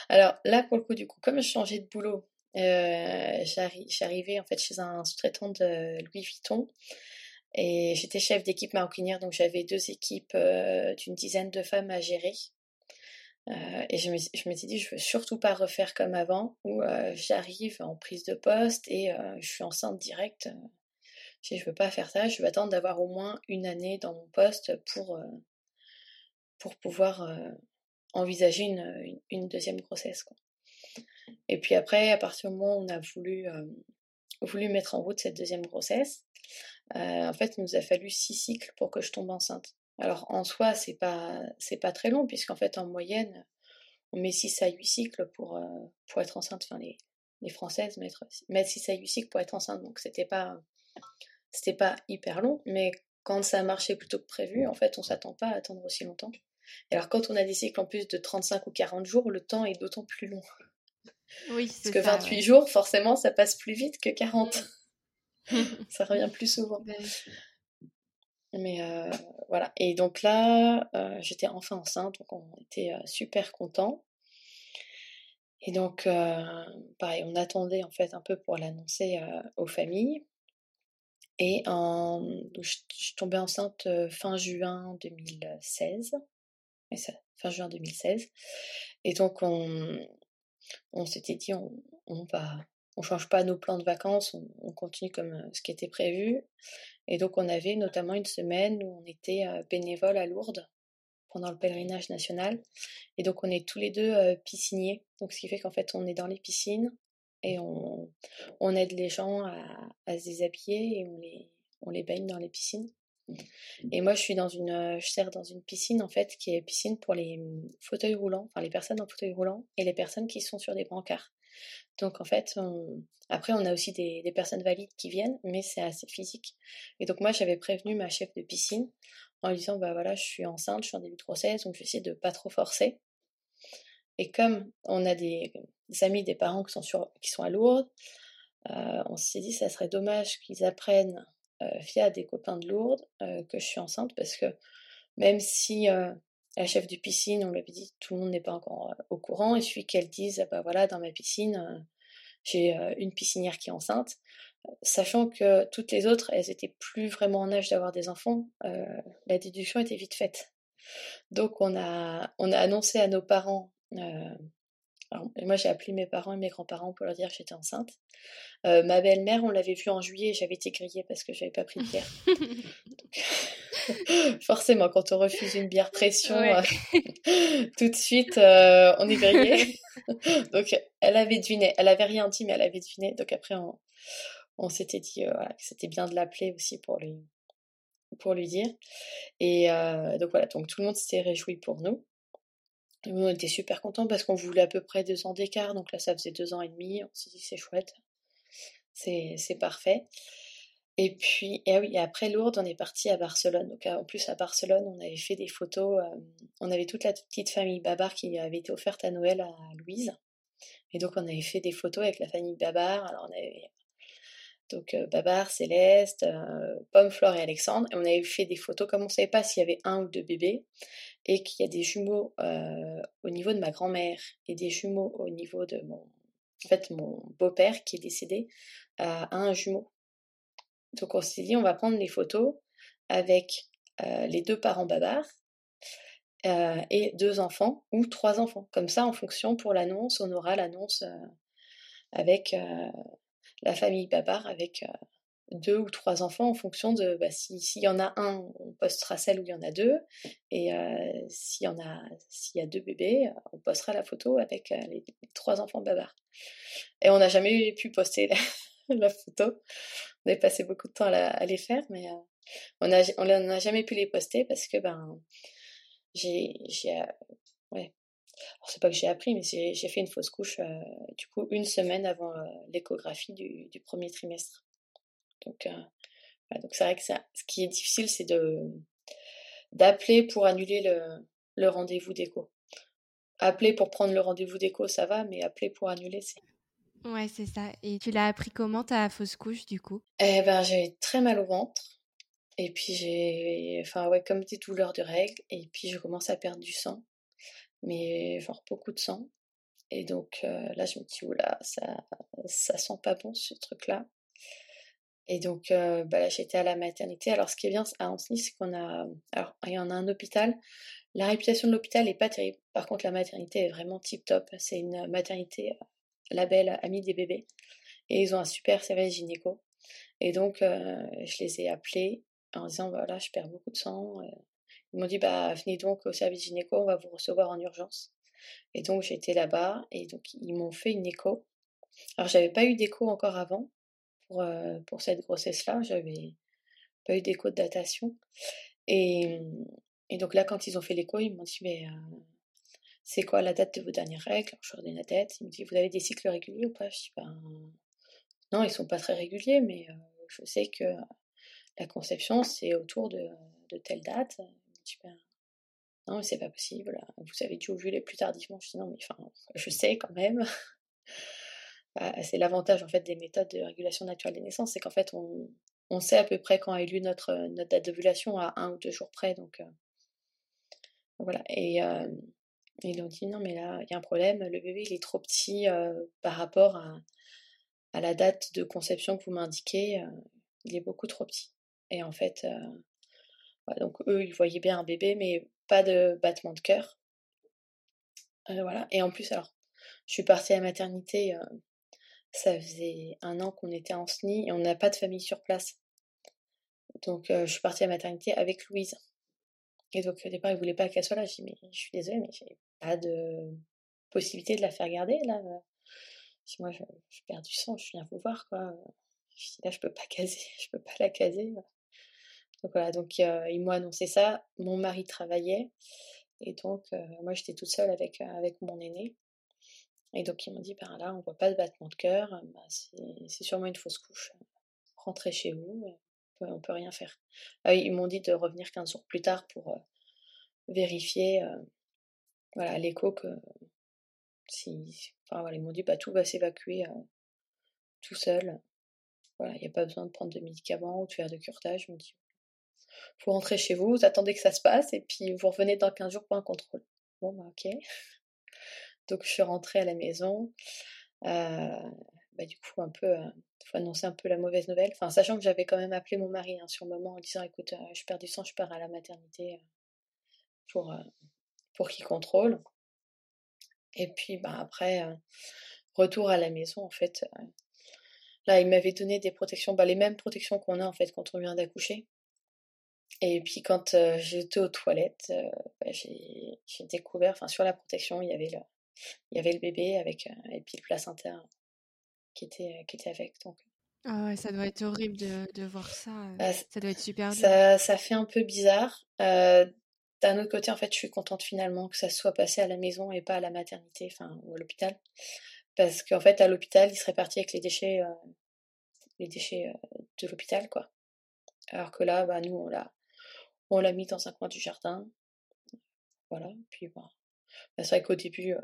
Alors là, pour le coup, du coup, comme je changeais de boulot, j'arrivais en fait chez un sous-traitant de Louis Vuitton et j'étais chef d'équipe maroquinière, donc j'avais deux équipes d'une dizaine de femmes à gérer. Euh, et je me, je me suis dit, je veux surtout pas refaire comme avant, où euh, j'arrive en prise de poste et euh, je suis enceinte directe. Je ne veux pas faire ça, je veux attendre d'avoir au moins une année dans mon poste pour, pour pouvoir envisager une, une, deuxième grossesse. Et puis après, à partir du moment où on a voulu, voulu mettre en route cette deuxième grossesse, en fait, il nous a fallu six cycles pour que je tombe enceinte. Alors en soi, c'est pas c'est pas très long puisqu'en fait en moyenne, on met 6 à 8 cycles pour euh, pour être enceinte. Enfin les les françaises mettent, mettent 6 à 8 cycles pour être enceinte. Donc c'était pas c'était pas hyper long, mais quand ça a marché plutôt que prévu, en fait, on s'attend pas à attendre aussi longtemps. Et alors quand on a des cycles en plus de 35 ou 40 jours, le temps est d'autant plus long. Oui, Parce que 28 jours, forcément, ça passe plus vite que 40. [LAUGHS] ça revient plus souvent. Mais euh, voilà. Et donc là, euh, j'étais enfin enceinte, donc on était euh, super contents. Et donc, pareil, on attendait en fait un peu pour l'annoncer aux familles. Et je, tombée enceinte fin juin 2016. Et fin juin 2016. Et donc, on, s'était dit, on, on va, on change pas nos plans de vacances, on continue comme ce qui était prévu. Et donc on avait notamment une semaine où on était euh, bénévole à Lourdes pendant le pèlerinage national. Et donc on est tous les deux euh, pisciniers. Donc ce qui fait qu'en fait on est dans les piscines et on, on aide les gens à, à, se déshabiller et on les, on les baigne dans les piscines. Et moi je suis dans une, euh, je sers dans une piscine en fait qui est piscine pour les mmh, fauteuils roulants, enfin les personnes en fauteuil roulant et les personnes qui sont sur des brancards. Donc en fait, après on a aussi des, personnes valides qui viennent, mais c'est assez physique. Et donc moi j'avais prévenu ma chef de piscine en lui disant bah voilà je suis enceinte, je suis en début de grossesse, donc je vais essayer de pas trop forcer. Et comme on a des, amis, des parents qui sont, qui sont à Lourdes, euh, on s'est dit ça serait dommage qu'ils apprennent euh, via des copains de Lourdes euh, que je suis enceinte parce que même si la chef de piscine, on lui dit tout le monde n'est pas encore au courant, il suffit qu'elle dise bah voilà, dans ma piscine, j'ai une piscinière qui est enceinte. Sachant que toutes les autres, elles étaient plus vraiment en âge d'avoir des enfants, la déduction était vite faite. Donc on a, on a annoncé à nos parents moi, j'ai appelé mes parents et mes grands-parents pour leur dire que j'étais enceinte. Euh, ma belle-mère, on l'avait vue en juillet, j'avais été grillée parce que j'avais pas pris de bière. [LAUGHS] [LAUGHS] forcément, quand on refuse une bière pression, euh, [LAUGHS] tout de suite, euh, on est grillé. Donc, elle avait deviné. Elle avait rien dit, mais elle avait deviné. Donc après, on, on s'était dit voilà, que c'était bien de l'appeler aussi pour lui, pour lui dire. Et donc voilà, donc tout le monde s'était réjoui pour nous on était super contents parce qu'on voulait à peu près deux ans d'écart, donc là ça faisait deux ans et demi, on s'est dit c'est chouette, c'est parfait. Et puis, et oui, après Lourdes, on est parti à Barcelone. Donc en plus à Barcelone, on avait fait des photos, euh, on avait toute la petite famille Babar qui avait été offerte à Noël à Louise. Et donc on avait fait des photos avec la famille Babar. Alors on avait donc euh, Babar, Céleste, euh, Pomme, Flore et Alexandre. Et on avait fait des photos comme on ne savait pas s'il y avait un ou deux bébés et qu'il y a des jumeaux au niveau de ma grand-mère et des jumeaux au niveau de mon, en fait, mon beau-père qui est décédé a un jumeau. Donc on s'est dit on va prendre les photos avec les deux parents babards et deux enfants ou trois enfants. Comme ça, en fonction pour l'annonce, on aura l'annonce avec la famille Babar avec deux ou trois enfants en fonction de bah, s'il y en a un, on postera celle où il y en a deux, et euh, s'il y en a s'il y a deux bébés, on postera la photo avec euh, les, trois enfants Babar. Et on n'a jamais pu poster la, [LAUGHS] photo. On a passé beaucoup de temps à, les faire, mais on n'a on a jamais pu les poster parce que ben j'ai ouais c'est pas que j'ai appris, mais j'ai fait une fausse couche, euh, du coup, une semaine avant euh, l'échographie du, premier trimestre. Donc, euh, donc c'est vrai que ça, ce qui est difficile, c'est de d'appeler pour annuler le, le rendez-vous d'écho. Appeler pour prendre le rendez-vous d'écho, ça va, mais appeler pour annuler, c'est. Ouais, c'est ça. Et tu l'as appris comment ta fausse couche, du coup? Eh ben, j'avais très mal au ventre. Et puis j'ai, enfin ouais, comme des douleurs de règles. Et puis je commence à perdre du sang mais genre beaucoup de sang. Et donc là, je me dis, oula, ça, ça sent pas bon ce truc-là. Et donc bah, là, j'étais à la maternité. Alors, ce qui est bien à Anthony, c'est qu'on a. Alors, il y en a un hôpital. La réputation de l'hôpital n'est pas terrible. Par contre, la maternité est vraiment tip top. C'est une maternité label Amie des bébés. Et ils ont un super service gynéco. Et donc, je les ai appelés en disant voilà, je perds beaucoup de sang. Ils m'ont dit bah venez donc au service gynéco, on va vous recevoir en urgence. Et donc j'étais là-bas et donc ils m'ont fait une écho. Alors j'avais pas eu d'écho encore avant pour, euh, pour cette grossesse-là, j'avais pas eu d'écho de datation. Et, et, donc là quand ils ont fait l'écho, ils m'ont dit mais euh, c'est quoi la date de vos dernières règles? Je leur donne la tête. Ils me disent vous avez des cycles réguliers ou pas? Je dis ben non, ils sont pas très réguliers, mais euh, je sais que la conception c'est autour de, de telle date non, mais c'est pas possible. Vous avez dû ovuler plus tardivement. Je dis non, mais enfin, je sais quand même. Bah, c'est l'avantage en fait des méthodes de régulation naturelle des naissances, c'est qu'en fait on, sait à peu près quand a eu lieu notre, notre date d'ovulation à un ou deux jours près. Donc euh, voilà. Et euh, ils ont dit non, mais là il y a un problème. Le bébé il est trop petit euh, par rapport à, la date de conception que vous m'indiquez. il est beaucoup trop petit. Et en fait, donc eux, ils voyaient bien un bébé, mais pas de battement de cœur. Euh, voilà. Et en plus, alors, je suis partie à la maternité, euh, ça faisait un an qu'on était en SNI et on n'a pas de famille sur place. Donc euh, je suis partie à maternité avec Louise. Et donc au départ, ils voulaient pas qu'elle soit là. Je dis mais je suis désolée, mais j'ai pas de possibilité de la faire garder là. Je moi je, perds du sang, je viens vous voir quoi. Je dis là je peux pas caser, [LAUGHS] je peux pas la caser. Donc voilà, donc ils m'ont annoncé ça. Mon mari travaillait et donc moi j'étais toute seule avec, avec mon aîné. Et donc ils m'ont dit, ben là on voit pas de battement de cœur, ben, c'est sûrement une fausse couche. Rentrez chez vous, on peut, peut rien faire. Ah ils m'ont dit de revenir 15 jours plus tard pour vérifier voilà, l'écho que si. Enfin ils m'ont dit bah tout va s'évacuer tout seul. Voilà, il n'y a pas besoin de prendre de médicaments ou de faire de curtage. Je me dis vous rentrez chez vous, vous attendez que ça se passe, et puis vous revenez dans 15 jours pour un contrôle. Bon, bah ok. Donc je suis rentrée à la maison. bah, du coup, un peu, il faut annoncer un peu la mauvaise nouvelle. Enfin, sachant que j'avais quand même appelé mon mari hein, sur le moment en disant écoute, je perds du sang, je pars à la maternité pour, pour qu'il contrôle. Et puis bah, après, retour à la maison, en fait. là, il m'avait donné des protections, bah, les mêmes protections qu'on a en fait quand on vient d'accoucher. Et puis quand j'étais aux toilettes, bah, j'ai découvert, enfin sur la protection, il y avait le, il y avait le bébé avec et puis le placenta qui était, qui était avec. Donc. Ah ouais, ça doit être horrible de, de voir ça. Bah, ça doit être super dur. Ça, ça fait un peu bizarre. D'un autre côté, en fait, je suis contente finalement que ça soit passé à la maison et pas à la maternité, enfin, ou à l'hôpital. Parce qu'en fait, à l'hôpital, il serait parti avec les déchets, les déchets de l'hôpital, quoi. Alors que là, bah, nous, on l'a, on l'a mis dans un coin du jardin. Voilà. Puis, bah, c'est vrai qu'au début,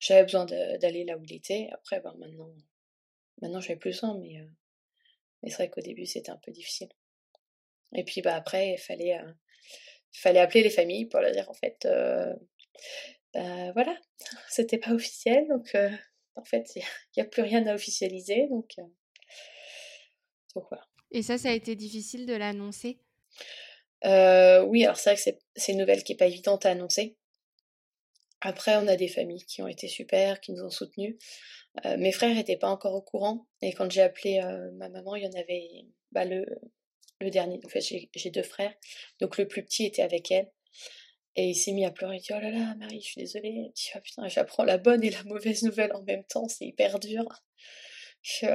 j'avais besoin d'aller là où il était. Après, bah, maintenant, maintenant j'avais plus besoin, mais, mais c'est vrai qu'au début, c'était un peu difficile. Et puis, bah, après, il fallait, fallait appeler les familles pour leur dire, en fait, bah, voilà, [LAUGHS] c'était pas officiel, donc en fait, il n'y a, plus rien à officialiser, donc, donc voilà. Et ça, ça a été difficile de l'annoncer? Oui, alors c'est vrai que c'est une nouvelle qui n'est pas évidente à annoncer. Après, on a des familles qui ont été super, qui nous ont soutenus. mes frères n'étaient pas encore au courant, et quand j'ai appelé ma maman, il y en avait bah, le, le dernier. En fait, j'ai deux frères, donc le plus petit était avec elle. Et il s'est mis à pleurer, il dit Oh là là, Marie, je suis désolée. Il dit oh, putain, j'apprends la bonne et la mauvaise nouvelle en même temps, c'est hyper dur. Je,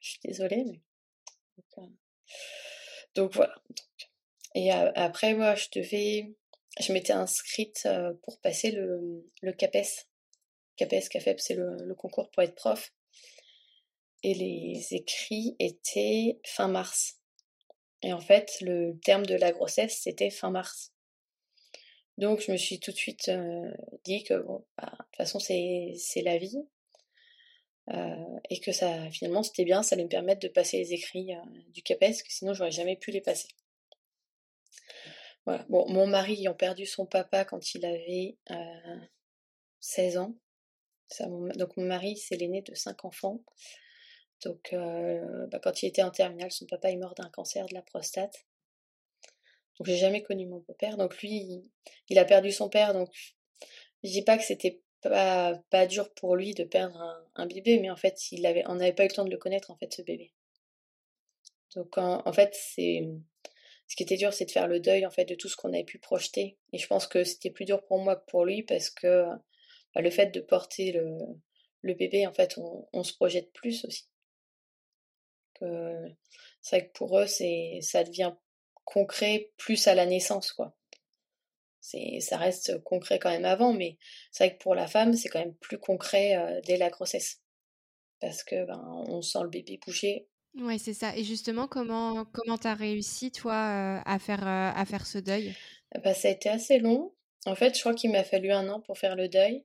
je suis désolée, mais donc, voilà. Et après, moi, je devais. Je m'étais inscrite pour passer le, CAPES. CAPES, CAFEP, c'est le, concours pour être prof. Et les écrits étaient fin mars. Et en fait, le terme de la grossesse, c'était fin mars. Donc, je me suis tout de suite dit que, bon, bah, de toute façon, c'est la vie. Euh, et que ça, finalement, c'était bien, ça allait me permettre de passer les écrits euh, du CAPES, que sinon, j'aurais jamais pu les passer. Mon mari ayant perdu son papa quand il avait 16 euh, ans, donc mon mari, c'est l'aîné de 5 enfants. Donc, bah, quand il était en terminale, son papa est mort d'un cancer de la prostate. Donc, j'ai jamais connu mon beau-père. Donc, lui, il, a perdu son père. Donc, je dis pas que c'était pas, pas dur pour lui de perdre un, bébé, mais en fait, il on n'avait pas eu le temps de le connaître, en fait, ce bébé. Donc, en, fait, c'est. Ce qui était dur, c'est de faire le deuil, en fait, de tout ce qu'on avait pu projeter. Et je pense que c'était plus dur pour moi que pour lui, parce que bah, le fait de porter le, bébé, en fait, on, se projette plus aussi. C'est vrai que pour eux, c'est, ça devient concret plus à la naissance, quoi c'est ça reste concret quand même avant, mais c'est vrai que pour la femme, c'est quand même plus concret dès la grossesse. Parce que ben, on sent le bébé bouger. Oui, c'est ça. Et justement, comment comment t'as réussi toi à faire à faire ce deuil? Bah, ça a été assez long. En fait, je crois qu'il m'a fallu un an pour faire le deuil.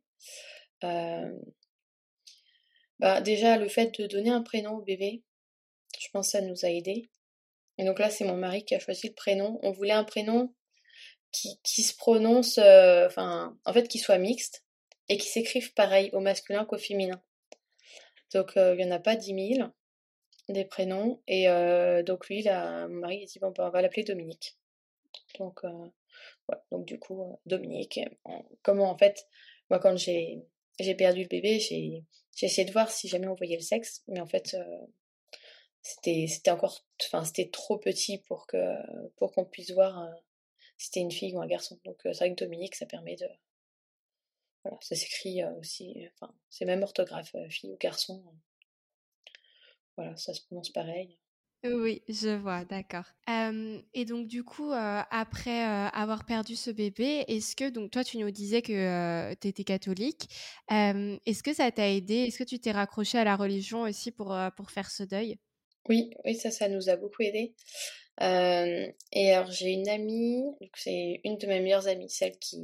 Bah, déjà, le fait de donner un prénom au bébé, je pense que ça nous a aidés. Et donc là, c'est mon mari qui a choisi le prénom. On voulait un prénom qui, se prononcent, euh, enfin, en fait, qui soient mixtes et qui s'écrivent pareil au masculin qu'au féminin. Donc, il n'y en a pas 10 000 des prénoms. Et donc, lui, là, mon mari, il dit, bah, on va l'appeler Dominique. Donc, donc du coup, Dominique. Comment, en fait, moi, quand j'ai perdu le bébé, j'ai essayé de voir si jamais on voyait le sexe, mais en fait, c'était c'était encore, enfin, c'était trop petit pour que pour qu'on puisse voir c'était une fille ou un garçon. Donc c'est vrai que Dominique, ça permet de... Voilà, ça s'écrit aussi, enfin, c'est même orthographe, fille ou garçon. Voilà, ça se prononce pareil. Oui, je vois, d'accord. et donc du coup, après avoir perdu ce bébé, est-ce que, donc toi tu nous disais que tu étais catholique, est-ce que ça t'a aidé? Est-ce que tu t'es raccroché à la religion aussi pour, pour faire ce deuil? Oui, oui, ça, ça nous a beaucoup aidé et alors j'ai une amie, c'est une de mes meilleures amies, celle qui,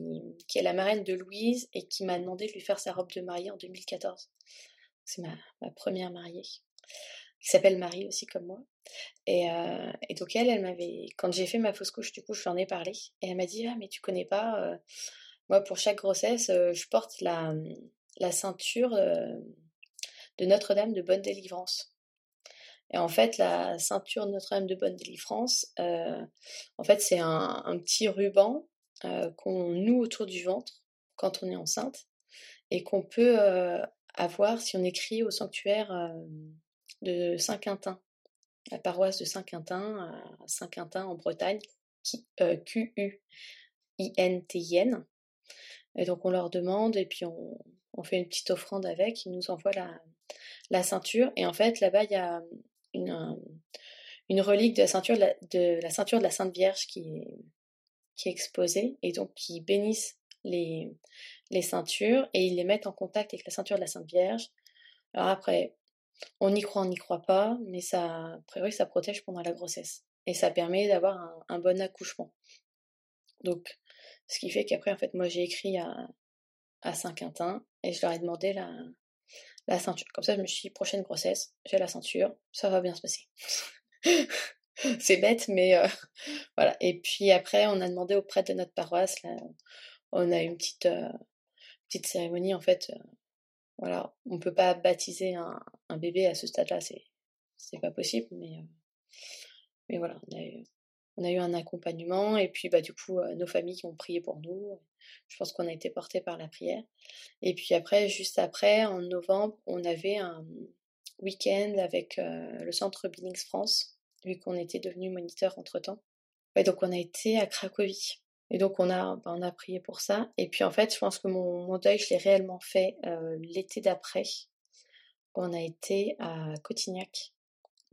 qui est la marraine de Louise et qui m'a demandé de lui faire sa robe de mariée en 2014. C'est ma, ma première mariée. Qui s'appelle Marie aussi comme moi. Et, et donc elle, elle m'avait, quand j'ai fait ma fausse couche, du coup, je lui en ai parlé. Et elle m'a dit, ah mais tu connais pas, moi pour chaque grossesse, je porte la, la ceinture de Notre-Dame de Bonne Délivrance. Et en fait, la ceinture de Notre-Dame de Bonne Délivrance, en fait, c'est un, petit ruban qu'on noue autour du ventre quand on est enceinte et qu'on peut avoir si on écrit au sanctuaire de Saint-Quentin, la paroisse de Saint-Quentin à Saint-Quentin en Bretagne, Q-U-I-N-T-I-N. Et donc on leur demande et puis on, on, fait une petite offrande avec, ils nous envoient la, la ceinture. Et en fait là-bas il y a une, une relique de la ceinture de la, de la, ceinture de la Sainte Vierge qui est, qui est exposée et donc qui bénissent les, les ceintures et ils les mettent en contact avec la ceinture de la Sainte Vierge. Alors après, on y croit, on n'y croit pas, mais ça, a ça protège pendant la grossesse. Et ça permet d'avoir un, bon accouchement. Donc, ce qui fait qu'après, en fait, moi, j'ai écrit à, Saint-Quentin et je leur ai demandé la, ceinture. Comme ça, je me suis dit, prochaine grossesse, j'ai la ceinture, ça va bien se passer. [LAUGHS] c'est bête, mais euh, [LAUGHS] voilà. Et puis après, on a demandé auprès de notre paroisse, on a une petite, euh, petite cérémonie, en fait, euh, voilà, on peut pas baptiser un, bébé à ce stade-là, c'est c'est pas possible, mais euh, voilà, on a eu, un accompagnement et puis bah du coup euh, nos familles qui ont prié pour nous. Je pense qu'on a été portés par la prière. Et puis après, juste après, en novembre, on avait un week-end avec euh, le centre Billings France, vu qu'on était devenu moniteur entre temps. Donc on a été à Cracovie. Et donc on a, bah, on prié pour ça. Et puis en fait, je pense que mon, deuil, je l'ai réellement fait euh, l'été d'après. On a été à Cotignac.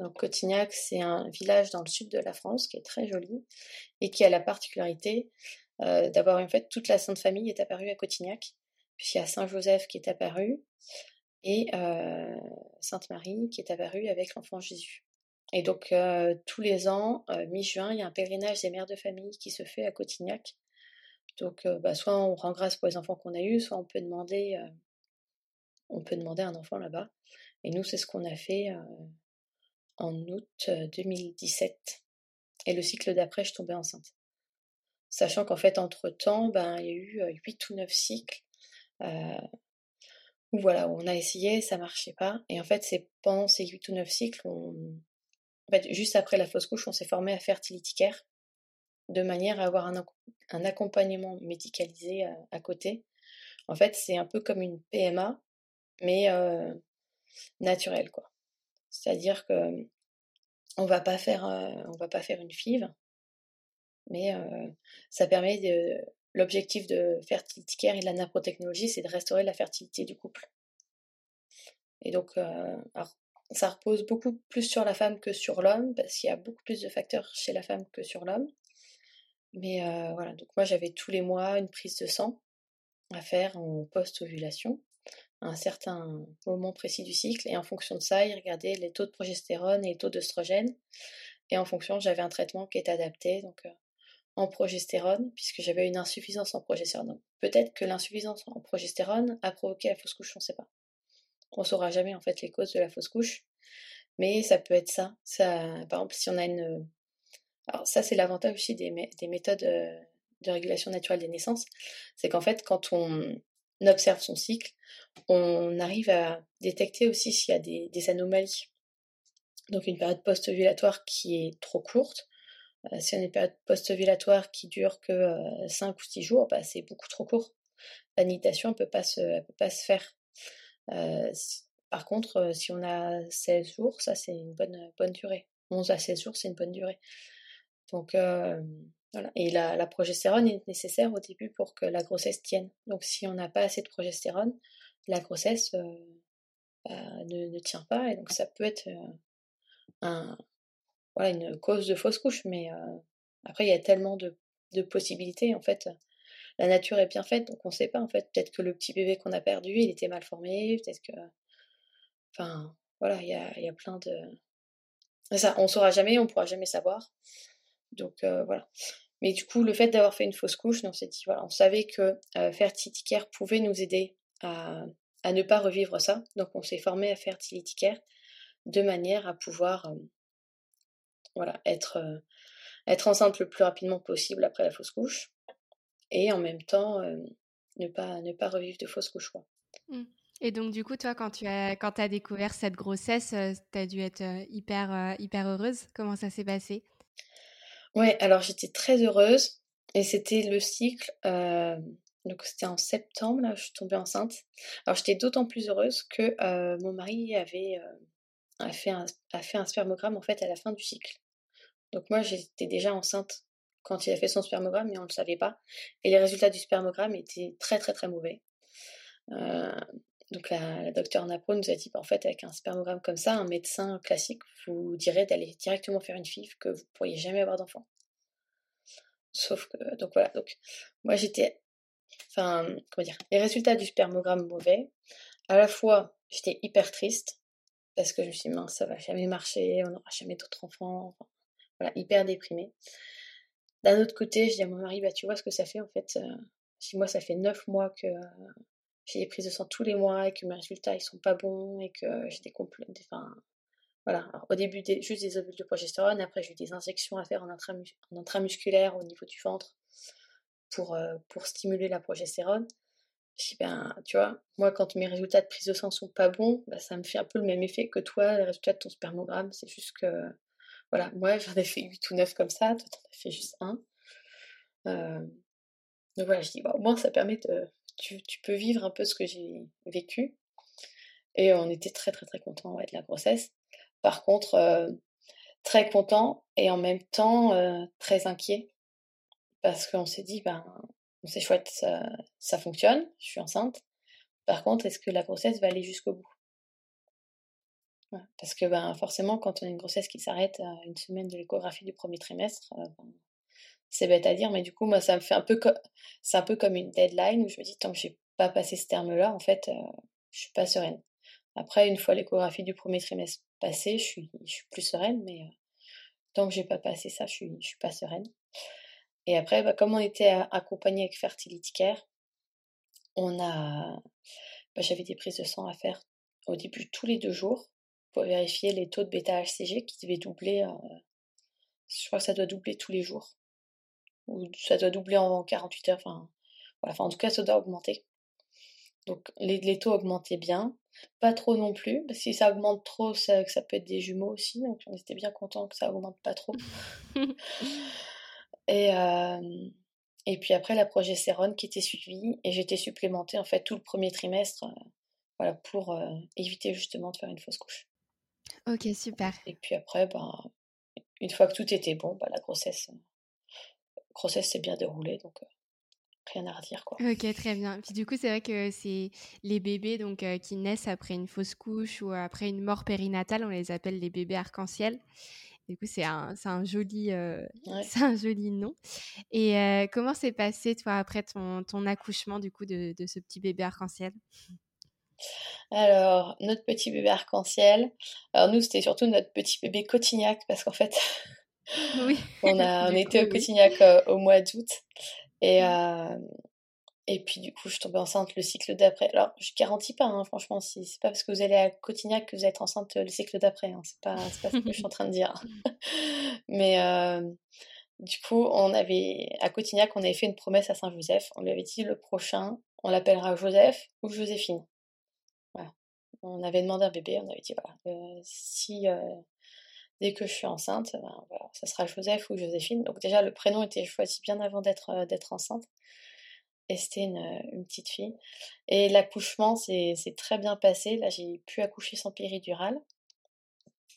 Donc Cotignac, c'est un village dans le sud de la France qui est très joli et qui a la particularité euh, d'avoir en fait toute la Sainte Famille est apparue à Cotignac. Puis il y a Saint Joseph qui est apparu et euh, Sainte Marie qui est apparue avec l'enfant Jésus. Et donc, euh, tous les ans, euh, mi-juin, il y a un pèlerinage des mères de famille qui se fait à Cotignac. Donc, euh, bah, soit on rend grâce pour les enfants qu'on a eus, soit on peut demander, on peut demander un enfant là-bas. Et nous, c'est ce qu'on a fait en août 2017. Et le cycle d'après, je tombais enceinte. Sachant qu'en fait, entre-temps, ben, il y a eu 8 ou 9 cycles où voilà, on a essayé, ça marchait pas. Et en fait, c'est pendant ces 8 ou 9 cycles, on, en fait, juste après la fausse couche, on s'est formé à fertility care de manière à avoir un, accompagnement médicalisé à, côté. En fait, c'est un peu comme une PMA, mais euh, naturelle, quoi. C'est-à-dire que on va pas faire, euh, va pas faire une FIV, mais euh, ça permet de. L'objectif de fertility care et de la naprotechnologie, c'est de restaurer la fertilité du couple. Et donc, ça repose beaucoup plus sur la femme que sur l'homme, parce qu'il y a beaucoup plus de facteurs chez la femme que sur l'homme. Mais euh, voilà, donc moi j'avais tous les mois une prise de sang à faire en post-ovulation, à un certain moment précis du cycle, et en fonction de ça, ils regardaient les taux de progestérone et les taux d'œstrogène, et en fonction, j'avais un traitement qui est adapté, donc euh, en progestérone, puisque j'avais une insuffisance en progestérone. Peut-être que l'insuffisance en progestérone a provoqué la fausse couche, on ne sait pas. On saura jamais en fait les causes de la fausse couche, mais ça peut être ça. par exemple, si on a une... Alors ça, c'est l'avantage aussi des, des méthodes euh, de régulation naturelle des naissances, c'est qu'en fait, quand on observe son cycle, on arrive à détecter aussi s'il y a des, anomalies. Donc une période post-ovulatoire qui est trop courte, euh, si on a une période post-ovulatoire qui dure que euh, 5 ou 6 jours, bah, c'est beaucoup trop court. La nitation ne peut, peut pas se faire. Euh, par contre, euh, si on a 16 jours, ça c'est une bonne, bonne durée. 11 à 16 jours, c'est une bonne durée. Donc euh, voilà. Et la, progestérone est nécessaire au début pour que la grossesse tienne. Donc si on n'a pas assez de progestérone, la grossesse bah, ne, tient pas. Et donc ça peut être une cause de fausse couche. Mais après, il y a tellement de, de possibilités. En fait, la nature est bien faite, donc on ne sait pas en fait. Peut-être que le petit bébé qu'on a perdu, il était mal formé, peut-être que. Enfin, voilà, il y a, y a, plein de. Ça, on saura jamais, on pourra jamais savoir. Donc euh, voilà. Mais du coup, le fait d'avoir fait une fausse couche, on s'est dit, voilà, on savait que euh, Fertility pouvait nous aider à, ne pas revivre ça. Donc on s'est formé à Fertility Care de manière à pouvoir voilà, être, être enceinte le plus rapidement possible après la fausse couche et en même temps ne, pas, ne pas revivre de fausse couche. Mmh. Et donc, du coup, toi, quand tu as, quand as découvert cette grossesse, tu as dû être hyper, hyper heureuse? Comment ça s'est passé? Ouais, alors j'étais très heureuse et c'était le cycle. donc, c'était en septembre, là, je suis tombée enceinte. Alors, j'étais d'autant plus heureuse que mon mari avait a fait, un, a fait un spermogramme en fait à la fin du cycle. Donc, moi, j'étais déjà enceinte quand il a fait son spermogramme, mais on ne le savait pas. Et les résultats du spermogramme étaient très, très, très mauvais. Euh, donc la, la docteure Napro nous a dit, bah, en fait, avec un spermogramme comme ça, un médecin classique vous dirait d'aller directement faire une FIV que vous ne pourriez jamais avoir d'enfant. Sauf que, donc voilà, donc moi j'étais, enfin, comment dire, les résultats du spermogramme mauvais, à la fois j'étais hyper triste, parce que je me suis dit, mince, ça va jamais marcher, on n'aura jamais d'autres enfants, voilà, hyper déprimée. D'un autre côté, je dis à mon mari, bah tu vois ce que ça fait en fait, euh, si moi ça fait neuf mois que j'ai des prises de sang tous les mois et que mes résultats ils sont pas bons et que j'ai des enfin voilà. Au début juste des ovules de progestérone après j'ai eu des injections à faire en, intramusculaire au niveau du ventre pour euh, pour stimuler la progestérone. Je dis ben tu vois moi quand mes résultats de prise de sang sont pas bons bah, ça me fait un peu le même effet que toi les résultats de ton spermogramme. C'est juste que voilà moi j'en ai fait 8 ou 9 comme ça toi t'en as fait juste un euh, donc voilà je dis bon, au moins ça permet de tu, peux vivre un peu ce que j'ai vécu. Et on était très très très contents de la grossesse. Par contre, euh, très content et en même temps euh, très inquiet. Parce qu'on s'est dit, ben, c'est chouette, ça, fonctionne, je suis enceinte. Par contre, est-ce que la grossesse va aller jusqu'au bout? Parce que ben, forcément, quand on a une grossesse qui s'arrête à une semaine de l'échographie du premier trimestre, euh, ben, c'est bête à dire, mais du coup, moi, ça me fait un peu, c'est un peu comme une deadline où je me dis, tant que j'ai pas passé ce terme-là, en fait, euh, je suis pas sereine. Après, une fois l'échographie du premier trimestre passée, je suis, je suis plus sereine, mais euh, tant que j'ai pas passé ça, je suis, je suis pas sereine. Et après, bah, comme on était accompagné avec Fertility Care, on a, bah, j'avais des prises de sang à faire au début tous les deux jours pour vérifier les taux de bêta-HCG qui devaient doubler. Euh, je crois que ça doit doubler tous les jours ou ça doit doubler en 48 heures, enfin, voilà, enfin en tout cas ça doit augmenter. Donc les, taux augmentaient bien, pas trop non plus, parce que si ça augmente trop, ça, ça peut être des jumeaux aussi, donc on était bien content que ça augmente pas trop. [LAUGHS] et, euh, et puis après la progestérone qui était suivie, et j'étais supplémentée en fait tout le premier trimestre, euh, voilà, pour euh, éviter justement de faire une fausse couche. Ok, super. Et puis après, ben, une fois que tout était bon, ben, la grossesse grossesse s'est bien déroulée, donc euh, rien à redire quoi. Ok, très bien. Puis du coup, c'est vrai que c'est les bébés donc euh, qui naissent après une fausse couche ou après une mort périnatale, on les appelle les bébés arc-en-ciel. Du coup, c'est un, un, joli, euh, [LAUGHS] c'est un joli nom. Et comment s'est passé, toi, après ton, ton accouchement, du coup, de, de ce petit bébé arc-en-ciel? Alors, notre petit bébé arc-en-ciel, alors nous, c'était surtout notre petit bébé cotignac, parce qu'en fait, oui. [LAUGHS] on, a, on était au Cotignac euh, au mois d'août. Et, euh, et puis, du coup, je suis tombée enceinte le cycle d'après. Alors, je garantis pas, hein, franchement, si c'est pas parce que vous allez à Cotignac que vous êtes enceinte le cycle d'après. Hein, c'est pas, pas ce que je suis en train de dire. [LAUGHS] [LAUGHS] Mais euh, du coup, on avait, à Cotignac, on avait fait une promesse à Saint-Joseph. On lui avait dit le prochain, on l'appellera Joseph ou Joséphine. On avait demandé un bébé, on avait dit voilà, si dès que je suis enceinte, ben, ça sera Joseph ou Joséphine. Donc déjà, le prénom était choisi bien avant d'être euh, enceinte. Et c'était une, petite fille. Et l'accouchement s'est très bien passé. Là, j'ai pu accoucher sans péridurale.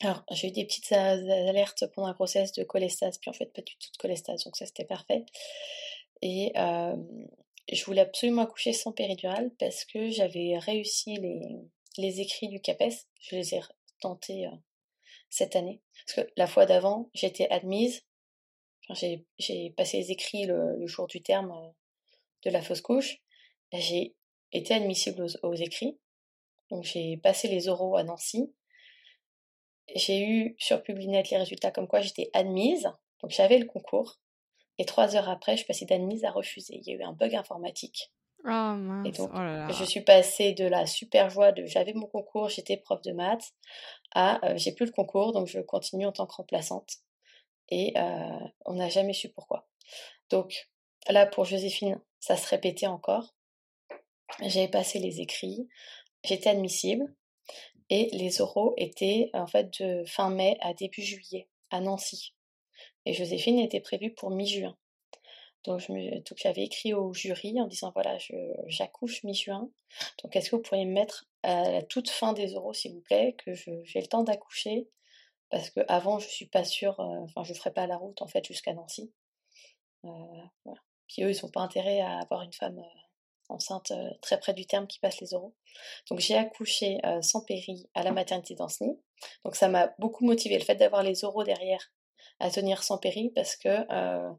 Alors, j'ai eu des petites alertes pendant la grossesse de cholestase, puis en fait, pas du tout de cholestase, donc ça c'était parfait. Et euh, je voulais absolument accoucher sans péridurale parce que j'avais réussi les, les écrits du CAPES. Je les ai tentés euh, cette année. Parce que la fois d'avant, j'étais admise. j'ai passé les écrits le, jour du terme euh, de la fausse couche. J'ai été admissible aux, écrits. Donc j'ai passé les oraux à Nancy. J'ai eu sur Publinet les résultats comme quoi j'étais admise. Donc j'avais le concours. Et trois heures après, je passais d'admise à refuser. Il y a eu un bug informatique. Oh mince. Et donc, oh je suis passée de la super joie de j'avais mon concours, j'étais prof de maths, à euh, j'ai plus le concours, donc je continue en tant que remplaçante. Et euh, on n'a jamais su pourquoi. Donc là, pour Joséphine, ça se répétait encore. J'avais passé les écrits, j'étais admissible, et les oraux étaient en fait de fin mai à début juillet à Nancy. Et Joséphine était prévue pour mi-juin. Donc, j'avais écrit au jury en disant voilà, j'accouche mi-juin. Donc, est-ce que vous pourriez me mettre à la toute fin des oraux, s'il vous plaît, que j'ai le temps d'accoucher? Parce que avant, je suis pas sûre, euh, enfin, je ferai pas la route en fait jusqu'à Nancy. Euh, Puis eux, ils n'ont pas intérêt à avoir une femme euh, enceinte très près du terme qui passe les oraux. Donc, j'ai accouché sans péri à la maternité d'Anceny. Donc, ça m'a beaucoup motivé le fait d'avoir les oraux derrière à tenir sans péri parce que euh,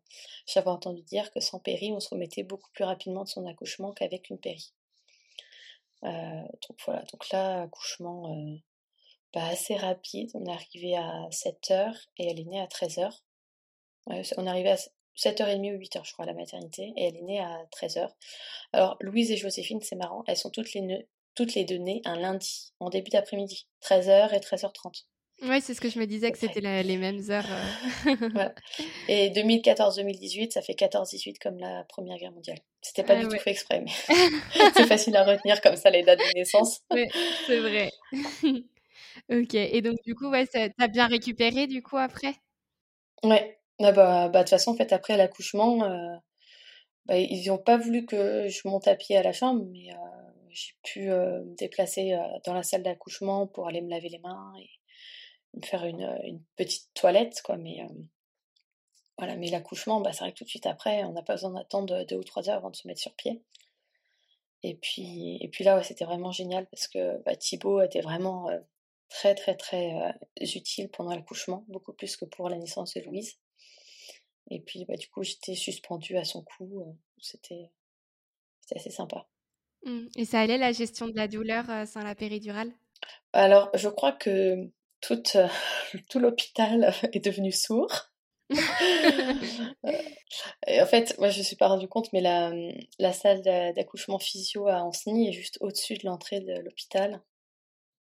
j'avais entendu dire que sans péri, on se remettait beaucoup plus rapidement de son accouchement qu'avec une péri. Euh, donc voilà, donc là, accouchement euh, bah, assez rapide. On est arrivé à 7h et elle est née à 13h. on est arrivé à 7h30 ou 8h, je crois, à la maternité, et elle est née à 13h. Alors, Louise et Joséphine, c'est marrant, elles sont toutes les, toutes les deux nées un lundi, en début d'après-midi, 13h et 13h30. Oui, c'est ce que je me disais, que c'était les mêmes heures. Euh. Et 2014-2018, ça fait 14-18 comme la Première Guerre mondiale. C'était pas ah du tout fait exprès, mais [LAUGHS] c'est facile à retenir comme ça les dates de naissance. C'est vrai. [LAUGHS] ok, et donc du coup, ouais, t'as bien récupéré du coup après? Ouais, ah bah, bah, de toute façon, en fait, après l'accouchement, euh, bah, ils n'ont pas voulu que je monte à pied à la chambre, mais euh, j'ai pu me déplacer dans la salle d'accouchement pour aller me laver les mains et me faire une, une, petite toilette, quoi. Mais euh, voilà, mais l'accouchement, bah, c'est vrai que tout de suite après, on n'a pas besoin d'attendre deux ou trois heures avant de se mettre sur pied. Et puis, et puis là, ouais, c'était vraiment génial parce que bah, Thibaut était vraiment euh, très, très, très euh, utile pendant l'accouchement, beaucoup plus que pour la naissance de Louise. Et puis, bah, du coup, j'étais suspendue à son cou. c'était assez sympa. Mmh. Et ça allait la gestion de la douleur sans la péridurale? Alors, je crois que euh, [LAUGHS] tout l'hôpital [LAUGHS] est devenu sourd. [LAUGHS] et en fait, moi je ne me suis pas rendu compte, mais la, la salle d'accouchement physio à Anceny est juste au-dessus de l'entrée de l'hôpital.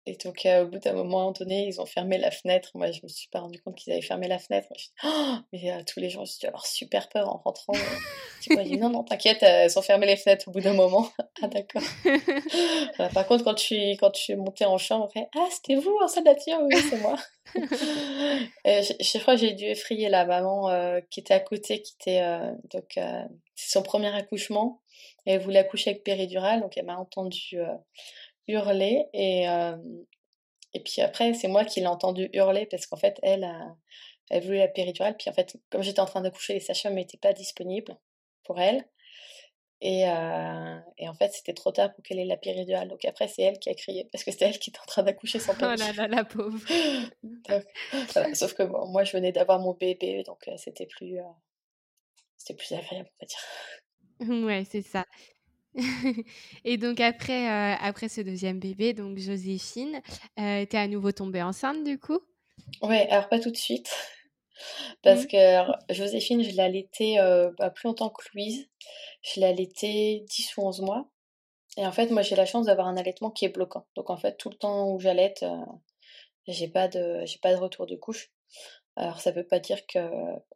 Et donc, euh, au bout d'un moment donné, ils ont fermé la fenêtre. Moi, je me suis pas rendu compte qu'ils avaient fermé la fenêtre. Je oh mais euh, tous les gens, j'ai dû avoir super peur en rentrant. tu vois, dit, non, non, t'inquiète, elles ont fermé les fenêtres au bout d'un moment. [LAUGHS] ah, d'accord. [LAUGHS] par contre, quand je, suis, quand je suis montée en chambre, ah, c'était vous en salle d'attire Oui, c'est moi. [LAUGHS] je, crois que j'ai dû effrayer la maman euh, qui était à côté, qui était. donc, c'est son premier accouchement. Et elle voulait accoucher avec péridurale, donc elle m'a entendu hurler et, euh, et puis après c'est moi qui l'ai entendu hurler parce qu'en fait elle elle voulait la péridurale puis en fait comme j'étais en train d'accoucher les sages-femmes n'étaient pas disponibles pour elle et, euh, et en fait c'était trop tard pour qu'elle ait la péridurale donc après c'est elle qui a crié parce que c'était elle qui était en train d'accoucher sans péridurale. [LAUGHS] Oh là là la pauvre. [LAUGHS] Sauf que bon, moi je venais d'avoir mon bébé donc euh, c'était plus c'était plus agréable on va dire. Ouais c'est ça. [LAUGHS] et donc après, euh, après ce deuxième bébé, donc Joséphine, euh, t'es à nouveau tombée enceinte du coup? Ouais, alors pas tout de suite. Parce mmh. que Joséphine, je l'ai allaitée euh, bah, plus longtemps que Louise. Je l'ai allaitée 10 ou 11 mois. Et en fait, moi j'ai la chance d'avoir un allaitement qui est bloquant. Donc en fait, tout le temps où j'allaite, j'ai pas, de, j'ai pas de retour de couche. Alors ça ne veut pas dire que,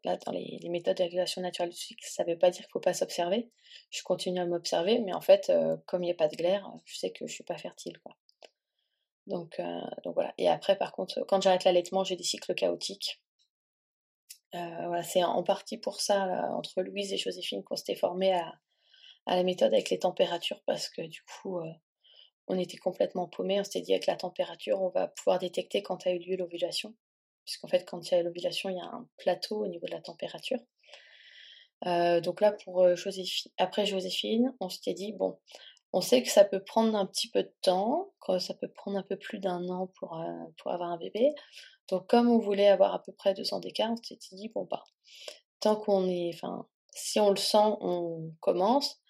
là, dans les, méthodes de régulation naturelle du cycle, ça ne veut pas dire qu'il ne faut pas s'observer. Je continue à m'observer, mais en fait, euh, comme il n'y a pas de glaire, je sais que je ne suis pas fertile. Euh, donc voilà. Et après, par contre, quand j'arrête l'allaitement, j'ai des cycles chaotiques. Euh, voilà, c'est en partie pour ça, entre Louise et Joséphine, qu'on s'était formé à, à, la méthode avec les températures, parce que du coup, on était complètement paumés. On s'était dit, avec la température, on va pouvoir détecter quand a eu lieu l'ovulation puisqu'en fait, quand il y a l'ovulation, il y a un plateau au niveau de la température. Euh, donc là, pour euh, Joséphine, après Joséphine, on s'était dit, bon, on sait que ça peut prendre un petit peu de temps, que ça peut prendre un peu plus d'un an pour, euh, pour avoir un bébé. Donc comme on voulait avoir à peu près deux ans d'écart, on s'était dit, bon, bah, tant qu'on est, enfin, si on le sent, on commence.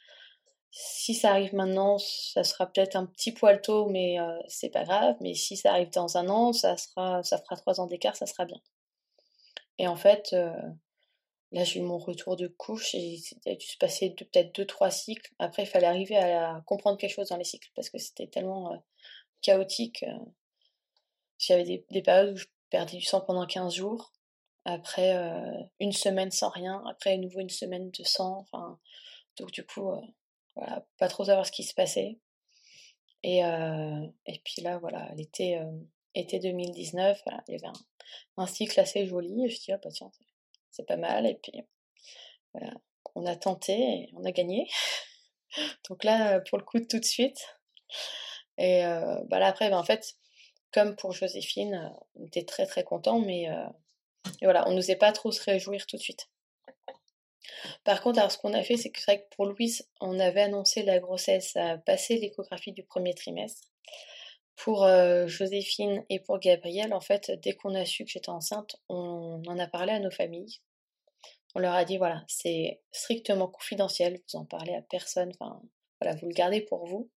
Si ça arrive maintenant, ça sera peut-être un petit poil tôt, mais euh, c'est pas grave. Mais si ça arrive dans un an, ça, sera, ça fera trois ans d'écart, ça sera bien. Et en fait, euh, là, j'ai eu mon retour de couche et a dû se passer peut-être deux, trois cycles. Après, il fallait arriver à, comprendre quelque chose dans les cycles parce que c'était tellement chaotique. J'avais des, des, périodes où je perdais du sang pendant 15 jours. Après, une semaine sans rien. Après, à nouveau une semaine de sang. Enfin, donc, du coup, pas trop savoir ce qui se passait. Et, et puis là, voilà, l'été été 2019, voilà, il y avait un, cycle assez joli. Et je dis, ah bah tiens, c'est pas mal. Et puis, on a tenté et on a gagné. [LAUGHS] Donc là, pour le coup, tout de suite. Et bah là, après, bah, en fait, comme pour Joséphine, on était très très content, mais voilà, on n'osait pas trop se réjouir tout de suite. Par contre, alors ce qu'on a fait, c'est que, vrai pour Louise, on avait annoncé la grossesse à passer l'échographie du premier trimestre. Pour Joséphine et pour Gabriel, en fait, dès qu'on a su que j'étais enceinte, on en a parlé à nos familles. On leur a dit voilà, c'est strictement confidentiel, vous en parlez à personne, enfin voilà, vous le gardez pour vous.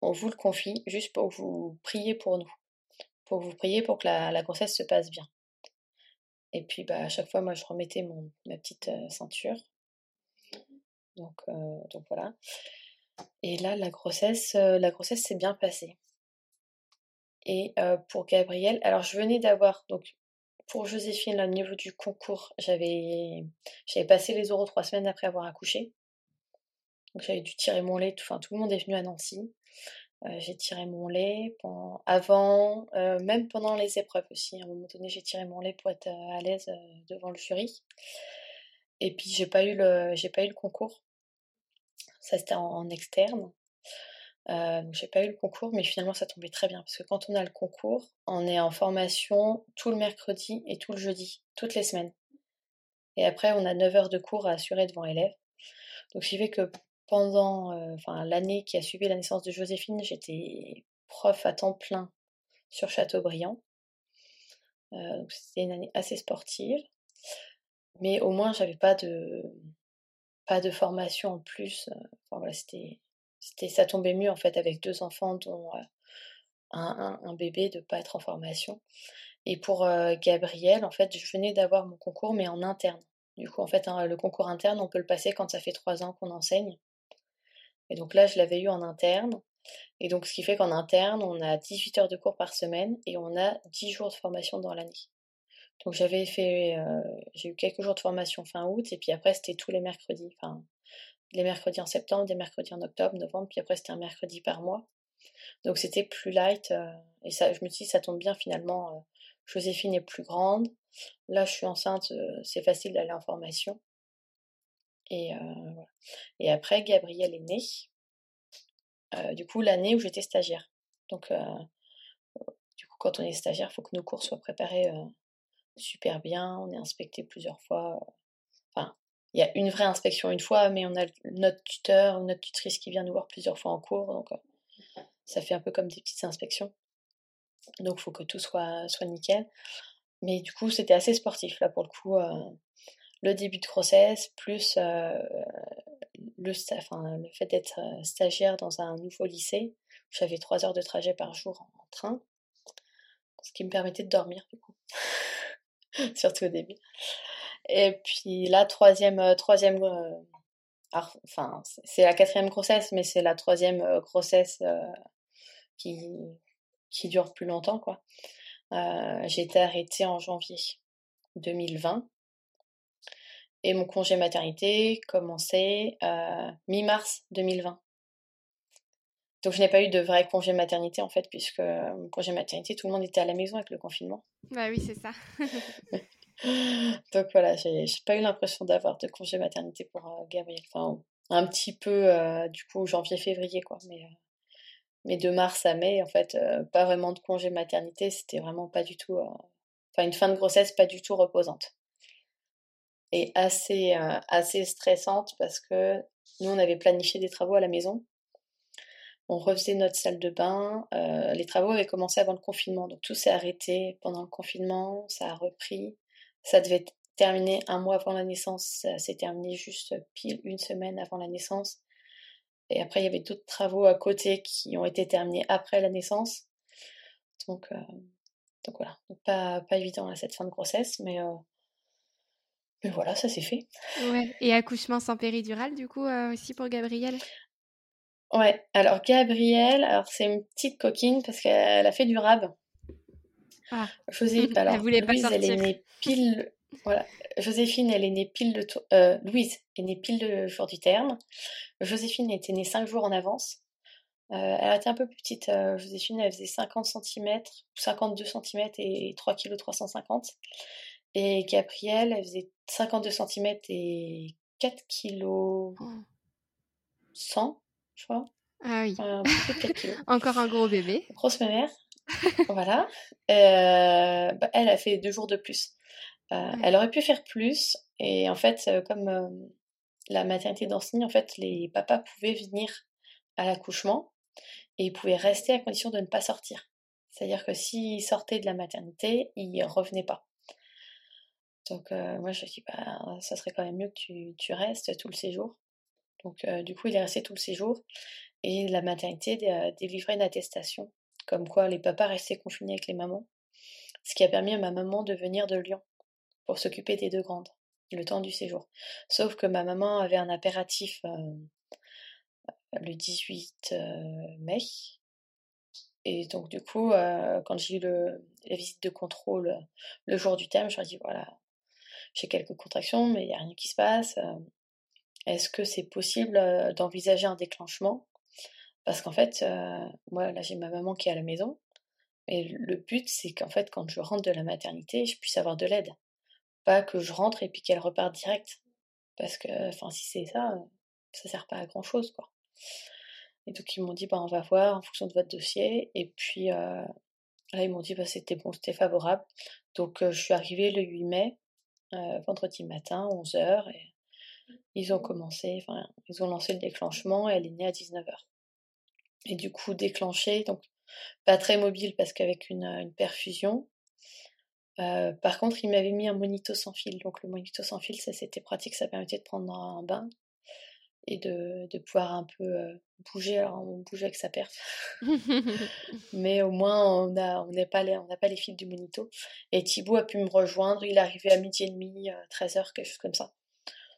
On vous le confie juste pour vous prier pour nous, pour vous prier pour que la, grossesse se passe bien. Et puis bah, à chaque fois, moi, je remettais mon, ma petite ceinture. Donc, donc voilà. Et là, la grossesse, la grossesse s'est bien passée. Et pour Gabriel, alors je venais d'avoir, donc pour Joséphine, au niveau du concours, j'avais passé les oraux trois semaines après avoir accouché. Donc j'avais dû tirer mon lait, enfin tout le monde est venu à Nancy. j'ai tiré mon lait avant, même pendant les épreuves aussi. À un moment donné, j'ai tiré mon lait pour être à l'aise devant le jury. Et puis j'ai pas eu le, j'ai pas eu le concours. Ça c'était en, externe. Euh, j'ai pas eu le concours, mais finalement ça tombait très bien parce que quand on a le concours, on est en formation tout le mercredi et tout le jeudi, toutes les semaines. Et après, on a 9 heures de cours à assurer devant élèves. Donc, ce fait que pendant enfin, l'année qui a suivi la naissance de Joséphine, j'étais prof à temps plein sur Châteaubriand. Euh, c'était une année assez sportive. Mais au moins, j'avais pas de, pas de formation en plus. Enfin, voilà, c'était ça tombait mieux en fait avec deux enfants dont un, bébé de pas être en formation. Et pour Gabriel, en fait, je venais d'avoir mon concours mais en interne. Du coup, en fait, hein, le concours interne, on peut le passer quand ça fait trois ans qu'on enseigne. Et donc là, je l'avais eu en interne. Et donc, ce qui fait qu'en interne, on a 18 heures de cours par semaine et on a 10 jours de formation dans l'année. Donc, j'avais fait, j'ai eu quelques jours de formation fin août et puis après, c'était tous les mercredis. Enfin, les mercredis en septembre, des mercredis en octobre, novembre, puis après c'était un mercredi par mois. Donc c'était plus light. Euh, et ça, je me dis, ça tombe bien finalement. Euh, Joséphine est plus grande. Là, je suis enceinte, euh, c'est facile d'aller en formation. Et, voilà. et après, Gabriel est né. du coup, l'année où j'étais stagiaire. Donc, du coup, quand on est stagiaire, il faut que nos cours soient préparés super bien. On est inspecté plusieurs fois. Enfin, il y a une vraie inspection une fois, mais on a notre tuteur ou notre tutrice qui vient nous voir plusieurs fois en cours, donc euh, ça fait un peu comme des petites inspections. Donc il faut que tout soit, soit nickel. Mais du coup, c'était assez sportif là pour le coup. Euh, le début de grossesse, plus euh, le, le fait d'être stagiaire dans un nouveau lycée. J'avais trois heures de trajet par jour en train, ce qui me permettait de dormir du coup, [LAUGHS] [LAUGHS] surtout au début. Et puis la troisième, euh, euh, enfin, c'est la quatrième grossesse, mais c'est la troisième euh, grossesse qui, qui dure plus longtemps, quoi. j'ai été arrêtée en janvier 2020 et mon congé maternité commençait mi-mars 2020. Donc je n'ai pas eu de vrai congé maternité en fait, puisque mon congé maternité, tout le monde était à la maison avec le confinement. Bah oui, c'est ça. [LAUGHS] Donc voilà, j'ai pas eu l'impression d'avoir de congé maternité pour euh, Gabriel. Enfin, un petit peu, euh, du coup, janvier-février, quoi. Mais, euh, mais de mars à mai, en fait, pas vraiment de congé maternité. C'était vraiment pas du tout. Enfin, une fin de grossesse pas du tout reposante. Et assez, assez stressante parce que nous, on avait planifié des travaux à la maison. On refaisait notre salle de bain. les travaux avaient commencé avant le confinement, donc tout s'est arrêté pendant le confinement. Ça a repris. Ça devait terminer un mois avant la naissance, ça s'est terminé juste pile une semaine avant la naissance. Et après, il y avait d'autres travaux à côté qui ont été terminés après la naissance. Donc, euh, donc voilà, pas, pas évident à cette fin de grossesse, mais, euh, Et voilà, ça s'est fait. Ouais. Et accouchement sans péridurale, du coup, aussi pour Gabrielle Ouais, alors Gabrielle, alors c'est une petite coquine parce qu'elle a fait du rab. Ah. Joséphine, [LAUGHS] alors, Louise, elle est née pile. Voilà. Joséphine, elle est née pile de. Euh, Louise est née pile de jour du terme. Joséphine était née 5 jours en avance. Euh, elle était un peu plus petite. Euh, Joséphine, elle faisait 50 cm, 52 cm et 3 kg 350. Et Gabrielle, elle faisait 52 cm et 4 kg 100 je crois. Ah oui. [LAUGHS] Encore un gros bébé. Grosse mère. [LAUGHS] voilà. Euh, bah, elle a fait deux jours de plus. Euh, elle aurait pu faire plus. Et en fait, euh, comme la maternité d'Ancenis, en fait, les papas pouvaient venir à l'accouchement et ils pouvaient rester à condition de ne pas sortir. C'est-à-dire que s'ils sortaient de la maternité, ils ne revenaient pas. Donc moi je dis bah ça serait quand même mieux que tu, tu restes tout le séjour. Donc, euh, du coup, il est resté tout le séjour. Et la maternité a délivré une attestation, comme quoi les papas restaient confinés avec les mamans. Ce qui a permis à ma maman de venir de Lyon pour s'occuper des deux grandes, le temps du séjour. Sauf que ma maman avait un impératif euh, le 18 euh, mai. Et donc, du coup, quand j'ai eu la visite de contrôle le jour du terme, je leur ai dit voilà, j'ai quelques contractions, mais il n'y a rien qui se passe. Est-ce que c'est possible d'envisager un déclenchement? Parce qu'en fait, moi, là, j'ai ma maman qui est à la maison. Et le but, c'est qu'en fait, quand je rentre de la maternité, je puisse avoir de l'aide. Pas que je rentre et puis qu'elle reparte direct. Parce que, enfin, si c'est ça, ça sert pas à grand chose, quoi. Et donc, ils m'ont dit, bah, on va voir en fonction de votre dossier. Et puis, là, ils m'ont dit, bah, c'était bon, c'était favorable. Donc, je suis arrivée le 8 mai, vendredi matin, 11h. Et ils ont commencé, enfin, ils ont lancé le déclenchement et elle est née à 19h. Et du coup, déclenché, donc pas très mobile parce qu'avec une, perfusion. Euh, par contre, il m'avait mis un monito sans fil. Donc le monito sans fil, ça c'était pratique, ça permettait de prendre un bain et de, pouvoir un peu euh, bouger. Alors on bougeait avec sa perf. [LAUGHS] Mais au moins, on n'a on pas, les, on pas les fils du monito. Et Thibaut a pu me rejoindre. Il est arrivé à midi et demi, 13h, euh, quelque chose comme ça.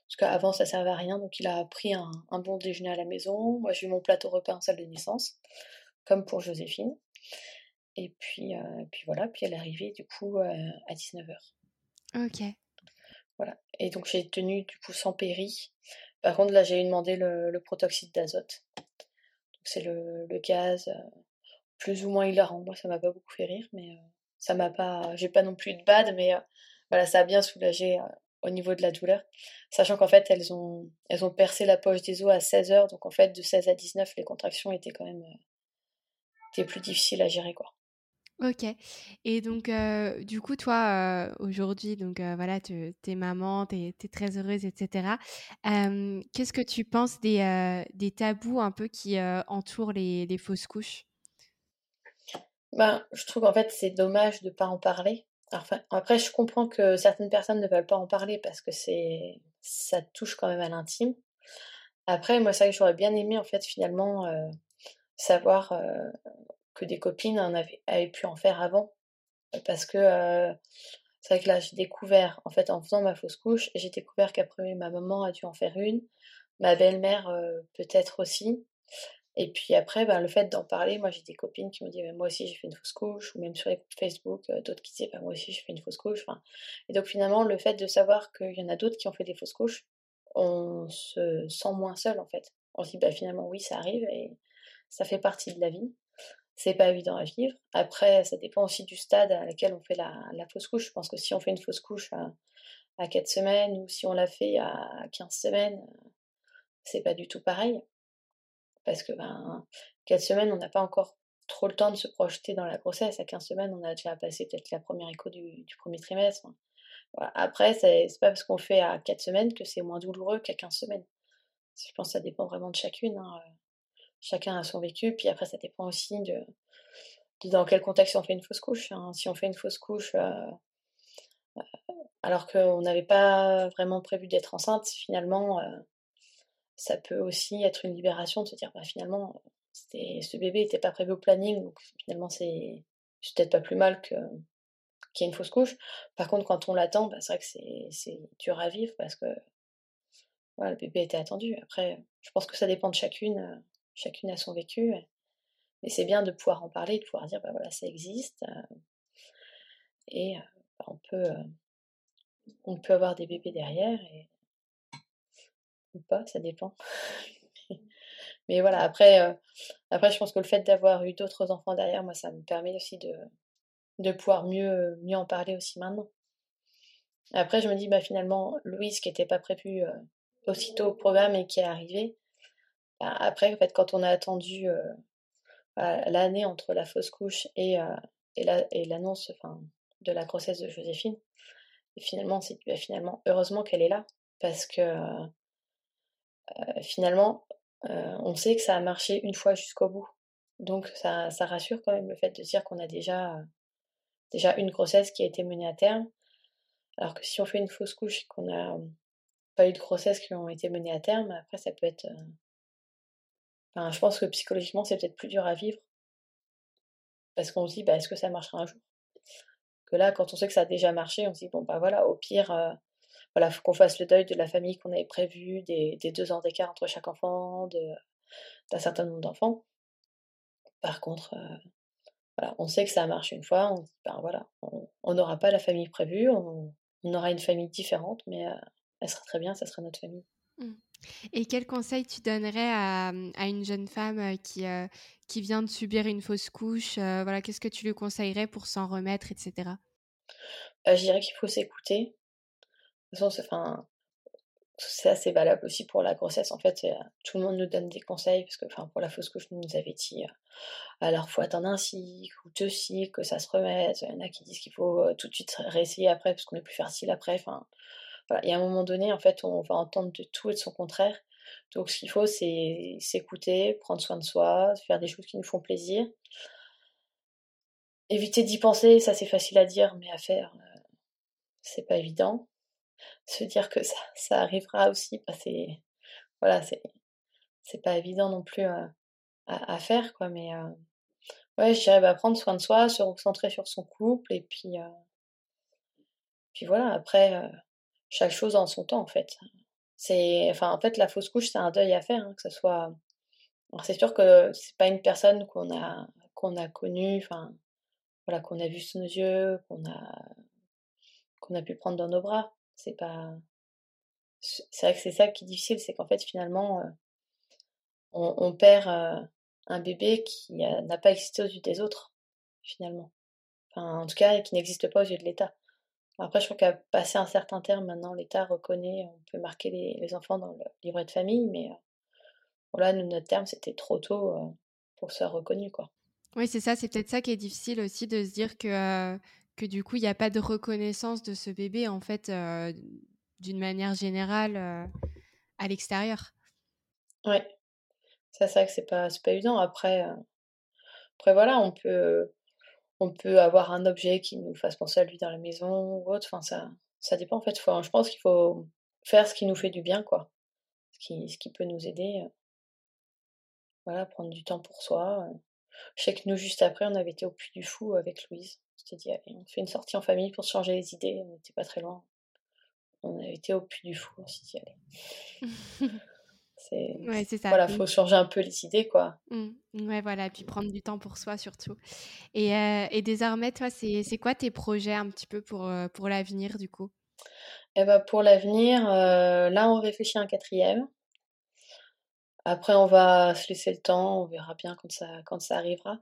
Parce qu'avant, ça servait à rien, donc il a pris un, bon déjeuner à la maison. Moi, j'ai eu mon plateau repas en salle de naissance, comme pour Joséphine. Et puis, euh, puis voilà, puis elle est arrivée du coup euh, à 19h. Ok. Voilà. Et donc j'ai tenu du coup sans péri. Par contre, là, j'ai demandé le, le protoxyde d'azote. c'est le, gaz euh, plus ou moins hilarant. Moi, ça m'a pas beaucoup fait rire, mais ça m'a pas. J'ai pas non plus de bad, mais voilà, ça a bien soulagé au niveau de la douleur, sachant qu'en fait elles ont, elles ont percé la poche des os à 16 heures, donc en fait de 16 à 19 les contractions étaient quand même euh, étaient plus difficiles à gérer quoi. Ok. Et donc, euh, du coup, toi, euh, aujourd'hui, donc voilà, tu es maman, tu es, très heureuse, etc. Qu'est-ce que tu penses des, des, tabous un peu qui entourent les, les, fausses couches? Ben, Je trouve qu'en fait, c'est dommage de ne pas en parler après, je comprends que certaines personnes ne veulent pas en parler parce que c'est ça touche quand même à l'intime. Après, moi, ça que j'aurais bien aimé, en fait, finalement, euh, savoir euh, que des copines en avaient, avaient, pu en faire avant. Parce que euh, c'est vrai que là, j'ai découvert, en fait, en faisant ma fausse couche, j'ai découvert qu'après, ma maman a dû en faire une, ma belle-mère peut-être aussi. Et puis après, ben, le fait d'en parler, moi j'ai des copines qui m'ont dit moi aussi j'ai fait une fausse couche, ou même sur les groupes Facebook, euh, d'autres qui disaient bah, moi aussi j'ai fait une fausse couche. Et donc finalement, le fait de savoir qu'il y en a d'autres qui ont fait des fausses couches, on se sent moins seul en fait. On se dit bah, finalement oui, ça arrive et ça fait partie de la vie. C'est pas évident à vivre. Après, ça dépend aussi du stade à laquelle on fait la, fausse couche. Je pense que si on fait une fausse couche à, à 4 semaines ou si on l'a fait à 15 semaines, c'est pas du tout pareil parce que ben, 4 semaines, on n'a pas encore trop le temps de se projeter dans la grossesse. À 15 semaines, on a déjà passé peut-être la première écho du, premier trimestre. Après, c'est pas parce qu'on fait à 4 semaines que c'est moins douloureux qu'à 15 semaines. Je pense que ça dépend vraiment de chacune. Hein. Chacun a son vécu. Puis après, ça dépend aussi de, dans quel contexte on fait une fausse couche. Hein. Si on fait une fausse couche euh, euh, alors qu'on n'avait pas vraiment prévu d'être enceinte, finalement, euh, ça peut aussi être une libération de se dire bah, finalement ce bébé n'était pas prévu au planning donc finalement c'est peut-être pas plus mal que qu'il y ait une fausse couche. Par contre, quand on l'attend, bah, c'est vrai que c'est dur à vivre parce que le bébé était attendu. Après, je pense que ça dépend de chacune. chacune a son vécu. Mais c'est bien de pouvoir en parler, de pouvoir dire, bah voilà, ça existe. et bah, on peut on peut avoir des bébés derrière et ou pas, ça dépend. [LAUGHS] Mais voilà, après, euh, après, je pense que le fait d'avoir eu d'autres enfants derrière, moi, ça me permet aussi de, de pouvoir mieux, mieux en parler aussi maintenant. Après, je me dis, bah, finalement, Louise, qui n'était pas prévue euh, aussitôt au programme et qui est arrivée, bah, après, en fait, quand on a attendu euh, bah, l'année entre la fausse couche et, et l'annonce de la grossesse de Joséphine, finalement, bah, finalement, heureusement qu'elle est là, parce que finalement, on sait que ça a marché une fois jusqu'au bout. Donc ça, rassure quand même le fait de dire qu'on a déjà, déjà une grossesse qui a été menée à terme. Alors que si on fait une fausse couche et qu'on n'a pas eu de grossesse qui ont été menées à terme, après ça peut être... Enfin, je pense que psychologiquement c'est peut-être plus dur à vivre. Parce qu'on se dit, bah, est-ce que ça marchera un jour? Que là, quand on sait que ça a déjà marché, on se dit, bon, bah voilà, au pire, voilà, faut qu'on fasse le deuil de la famille qu'on avait prévu, des, deux ans d'écart entre chaque enfant, d'un certain nombre d'enfants. Par contre, euh, voilà, on sait que ça marche une fois, on dit, ben voilà, on n'aura pas la famille prévue, on, aura une famille différente, mais euh, elle sera très bien, ça sera notre famille. Mmh. Et quel conseil tu donnerais à, à une jeune femme euh, qui, qui vient de subir une fausse couche Voilà, qu'est-ce que tu lui conseillerais pour s'en remettre, etc. je dirais qu'il faut s'écouter, façon, c'est assez valable aussi pour la grossesse. En fait, tout le monde nous donne des conseils, parce que enfin, pour la fausse couche, nous avait dit alors faut attendre un cycle ou deux cycles, que ça se remette. Il y en a qui disent qu'il faut euh, tout de suite réessayer après, parce qu'on est plus fertile après. Enfin, voilà. Et à un moment donné, en fait, on va entendre de tout et de son contraire. Donc, ce qu'il faut, c'est s'écouter, prendre soin de soi, faire des choses qui nous font plaisir. Éviter d'y penser, ça c'est facile à dire, mais à faire, euh, c'est pas évident se dire que ça, [LAUGHS] ça arrivera aussi, bah, c'est voilà, c'est pas évident non plus à, à, faire quoi, mais ouais, je dirais bah, prendre soin de soi, se recentrer sur son couple et puis puis voilà, après chaque chose en son temps en fait. C'est enfin en fait la fausse couche c'est un deuil à faire, hein, que ce soit c'est sûr que c'est pas une personne qu'on a qu'on a connue, enfin voilà qu'on a vu sous nos yeux, qu'on a qu'on a pu prendre dans nos bras. C'est pas. C'est vrai que c'est ça qui est difficile, c'est qu'en fait, finalement, euh, on, perd euh, un bébé qui n'a pas existé aux yeux des autres, finalement. Enfin, en tout cas, qui n'existe pas aux yeux de l'État. Après, je crois qu'à passer un certain terme, maintenant, l'État reconnaît, on peut marquer les, enfants dans le livret de famille, mais euh, voilà, notre terme, c'était trop tôt pour que ce soit reconnu, quoi. Oui, c'est ça, c'est peut-être ça qui est difficile aussi de se dire que que du coup, il n'y a pas de reconnaissance de ce bébé, en fait, euh, d'une manière générale euh, à l'extérieur. Oui, c'est ça que c'est pas, pas évident. Après, euh, après, voilà, on peut, on peut avoir un objet qui nous fasse penser à lui dans la maison ou autre. Enfin, ça, ça dépend, en fait. Je pense qu'il faut faire ce qui nous fait du bien, quoi. Ce qui, ce qui peut nous aider. Voilà, prendre du temps pour soi. Je sais que nous, juste après, on avait été au Puy du Fou avec Louise. Je dit, on fait une sortie en famille pour changer les idées. On n'était pas très loin. On a été au Puy du Fou. On s'est dit, allez. [LAUGHS] c'est ouais, ça. Voilà, faut changer un peu les idées, quoi. Mmh. Ouais, voilà. Puis prendre du temps pour soi, surtout. Et, euh, et désormais, toi, c'est quoi tes projets un petit peu pour, euh, pour l'avenir, du coup? Eh ben, Pour l'avenir, euh, là, on réfléchit à un quatrième. Après, on va se laisser le temps, on verra bien quand ça, quand ça arrivera.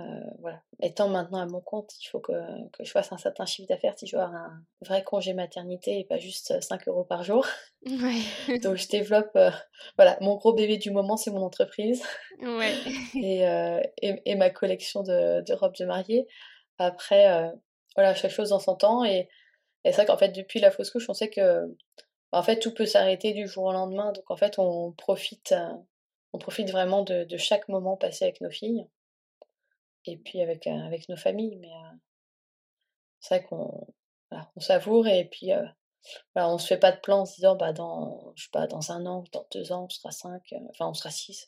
Euh, voilà. Étant maintenant à mon compte, il faut que, que je fasse un certain chiffre d'affaires si je veux avoir un vrai congé maternité et pas juste 5 euros par jour. [LAUGHS] Donc je développe, euh, voilà, mon gros bébé du moment, c'est mon entreprise. Ouais. [LAUGHS] et, euh, et, et, ma collection de, de, robes de mariée. Après, voilà, chaque chose dans son temps. Et, et c'est vrai qu'en fait, depuis la fausse couche, on sait que en fait, tout peut s'arrêter du jour au lendemain. Donc en fait, on profite, on profite vraiment de, de chaque moment passé avec nos filles et puis avec, euh, avec nos familles. Mais euh, c'est vrai qu'on on savoure et puis euh, voilà, on se fait pas de plan en se disant bah dans je sais pas dans un an dans deux ans on sera cinq enfin on sera six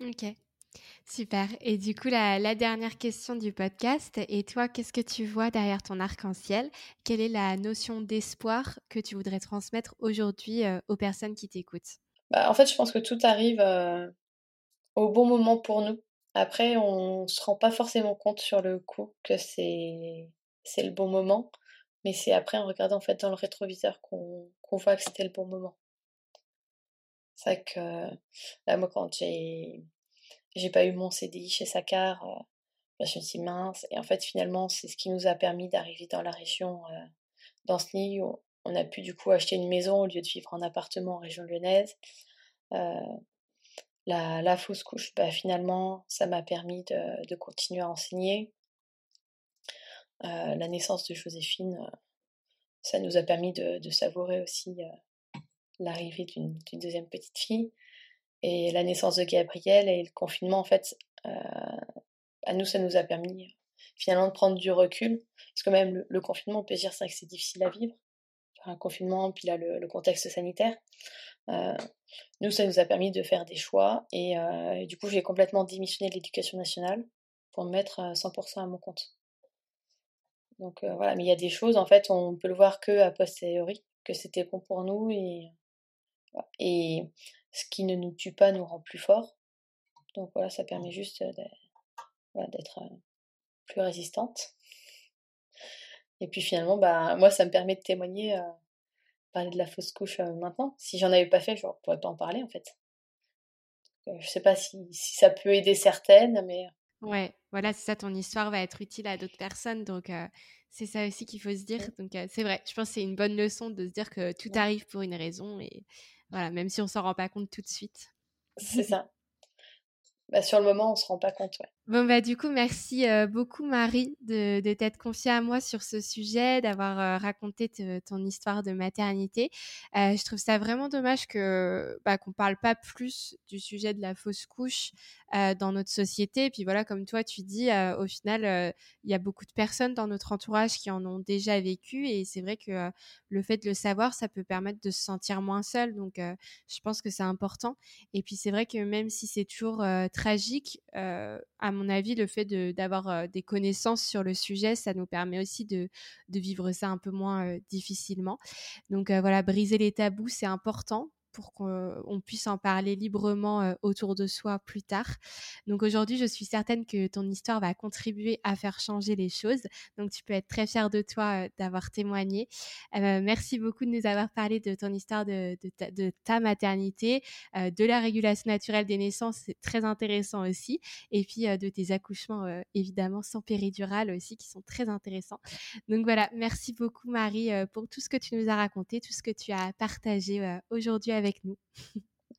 ok Super. Et du coup, la, dernière question du podcast. Et toi, qu'est-ce que tu vois derrière ton arc-en-ciel? Quelle est la notion d'espoir que tu voudrais transmettre aujourd'hui euh, aux personnes qui t'écoutent? Bah, En fait, je pense que tout arrive euh, au bon moment pour nous. Après, on ne se rend pas forcément compte sur le coup que c'est le bon moment. Mais c'est après, en regardant en fait dans le rétroviseur, qu'on voit que c'était le bon moment. C'est vrai que là, moi, quand j'ai j'ai pas eu mon CDI chez Sacar, euh, bah, je me suis mince. Et en fait, finalement, c'est ce qui nous a permis d'arriver dans la région euh, d'Anceny, où on a pu du coup acheter une maison au lieu de vivre en appartement en région lyonnaise. Euh, la, fausse couche, bah, finalement, ça m'a permis de, continuer à enseigner. la naissance de Joséphine, ça nous a permis de, savourer aussi l'arrivée d'une deuxième petite fille. Et la naissance de Gabriel et le confinement, en fait, euh, à nous, ça nous a permis finalement de prendre du recul. Parce que même le, confinement, on peut dire que c'est difficile à vivre. Un confinement, puis là, le, contexte sanitaire. Euh, nous, ça nous a permis de faire des choix. Et, euh, du coup, j'ai complètement démissionné de l'éducation nationale pour me mettre 100% à mon compte. Donc voilà, mais il y a des choses, en fait, on peut le voir que à posteriori, que c'était bon pour nous. Et, et ce qui ne nous tue pas nous rend plus forts. Donc voilà, ça permet juste d'être plus résistante. Et puis finalement, bah, moi, ça me permet de témoigner, parler de la fausse couche maintenant. Si j'en avais pas fait, je ne pourrais pas en parler en fait. Je je sais pas si, si, ça peut aider certaines, mais. Ouais, voilà, c'est ça, ton histoire va être utile à d'autres personnes. Donc, c'est ça aussi qu'il faut se dire. Donc, c'est vrai, je pense que c'est une bonne leçon de se dire que tout arrive pour une raison. Et voilà, même si on s'en rend pas compte tout de suite. C'est ça. Bah, sur le moment, on se rend pas compte. Ouais. Bon, bah, du coup, merci beaucoup, Marie, de, t'être confiée à moi sur ce sujet, d'avoir raconté ton histoire de maternité. je trouve ça vraiment dommage que bah, qu'on parle pas plus du sujet de la fausse couche dans notre société. Et puis voilà, comme toi, tu dis, au final, il y a beaucoup de personnes dans notre entourage qui en ont déjà vécu. Et c'est vrai que le fait de le savoir, ça peut permettre de se sentir moins seul. Donc, je pense que c'est important. Et puis, c'est vrai que même si c'est toujours tragique, à mon avis, le fait d'avoir des connaissances sur le sujet, ça nous permet aussi de, vivre ça un peu moins difficilement. Donc voilà, briser les tabous, c'est important pour qu'on puisse en parler librement autour de soi plus tard. Donc aujourd'hui, je suis certaine que ton histoire va contribuer à faire changer les choses. Donc tu peux être très fière de toi d'avoir témoigné. merci beaucoup de nous avoir parlé de ton histoire de, ta, maternité, de la régulation naturelle des naissances, c'est très intéressant aussi. Et puis de tes accouchements, évidemment, sans péridurale aussi, qui sont très intéressants. Donc voilà, merci beaucoup Marie pour tout ce que tu nous as raconté, tout ce que tu as partagé aujourd'hui avec nous.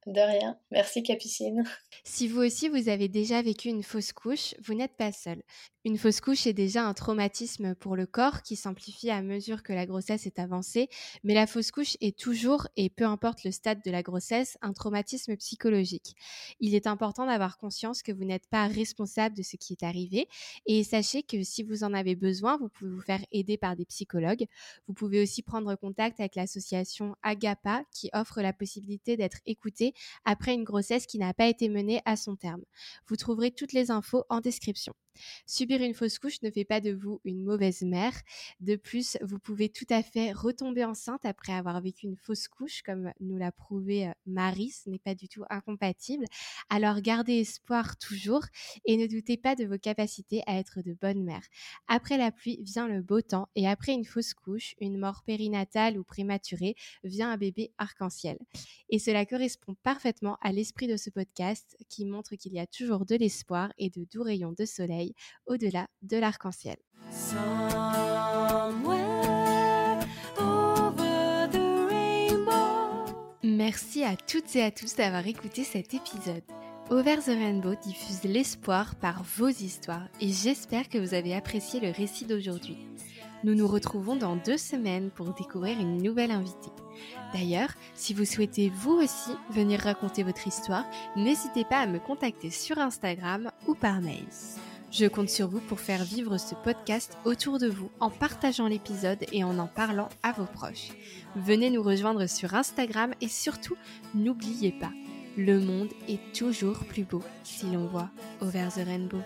De rien. Merci Capucine. Si vous aussi vous avez déjà vécu une fausse couche, vous n'êtes pas seul. Une fausse couche est déjà un traumatisme pour le corps qui s'amplifie à mesure que la grossesse est avancée, mais la fausse couche est toujours, et peu importe le stade de la grossesse, un traumatisme psychologique. Il est important d'avoir conscience que vous n'êtes pas responsable de ce qui est arrivé, et sachez que si vous en avez besoin, vous pouvez vous faire aider par des psychologues. Vous pouvez aussi prendre contact avec l'association Agapa qui offre la possibilité d'être écouté après une grossesse qui n'a pas été menée à son terme. Vous trouverez toutes les infos en description. Subir une fausse couche ne fait pas de vous une mauvaise mère. De plus, vous pouvez tout à fait retomber enceinte après avoir vécu une fausse couche, comme nous l'a prouvé euh, Marie. Ce n'est pas du tout incompatible. Alors gardez espoir toujours et ne doutez pas de vos capacités à être de bonnes mères. Après la pluie vient le beau temps et après une fausse couche, une mort périnatale ou prématurée, vient un bébé arc-en-ciel. Et cela correspond parfaitement à l'esprit de ce podcast qui montre qu'il y a toujours de l'espoir et de doux rayons de soleil au-delà de l'arc-en-ciel. Merci à toutes et à tous d'avoir écouté cet épisode. Over the Rainbow diffuse l'espoir par vos histoires et j'espère que vous avez apprécié le récit d'aujourd'hui. Nous nous retrouvons dans deux semaines pour découvrir une nouvelle invitée. D'ailleurs, si vous souhaitez vous aussi venir raconter votre histoire, n'hésitez pas à me contacter sur Instagram ou par mail. Je compte sur vous pour faire vivre ce podcast autour de vous en partageant l'épisode et en en parlant à vos proches. Venez nous rejoindre sur Instagram et surtout, n'oubliez pas, le monde est toujours plus beau si l'on voit over the rainbow.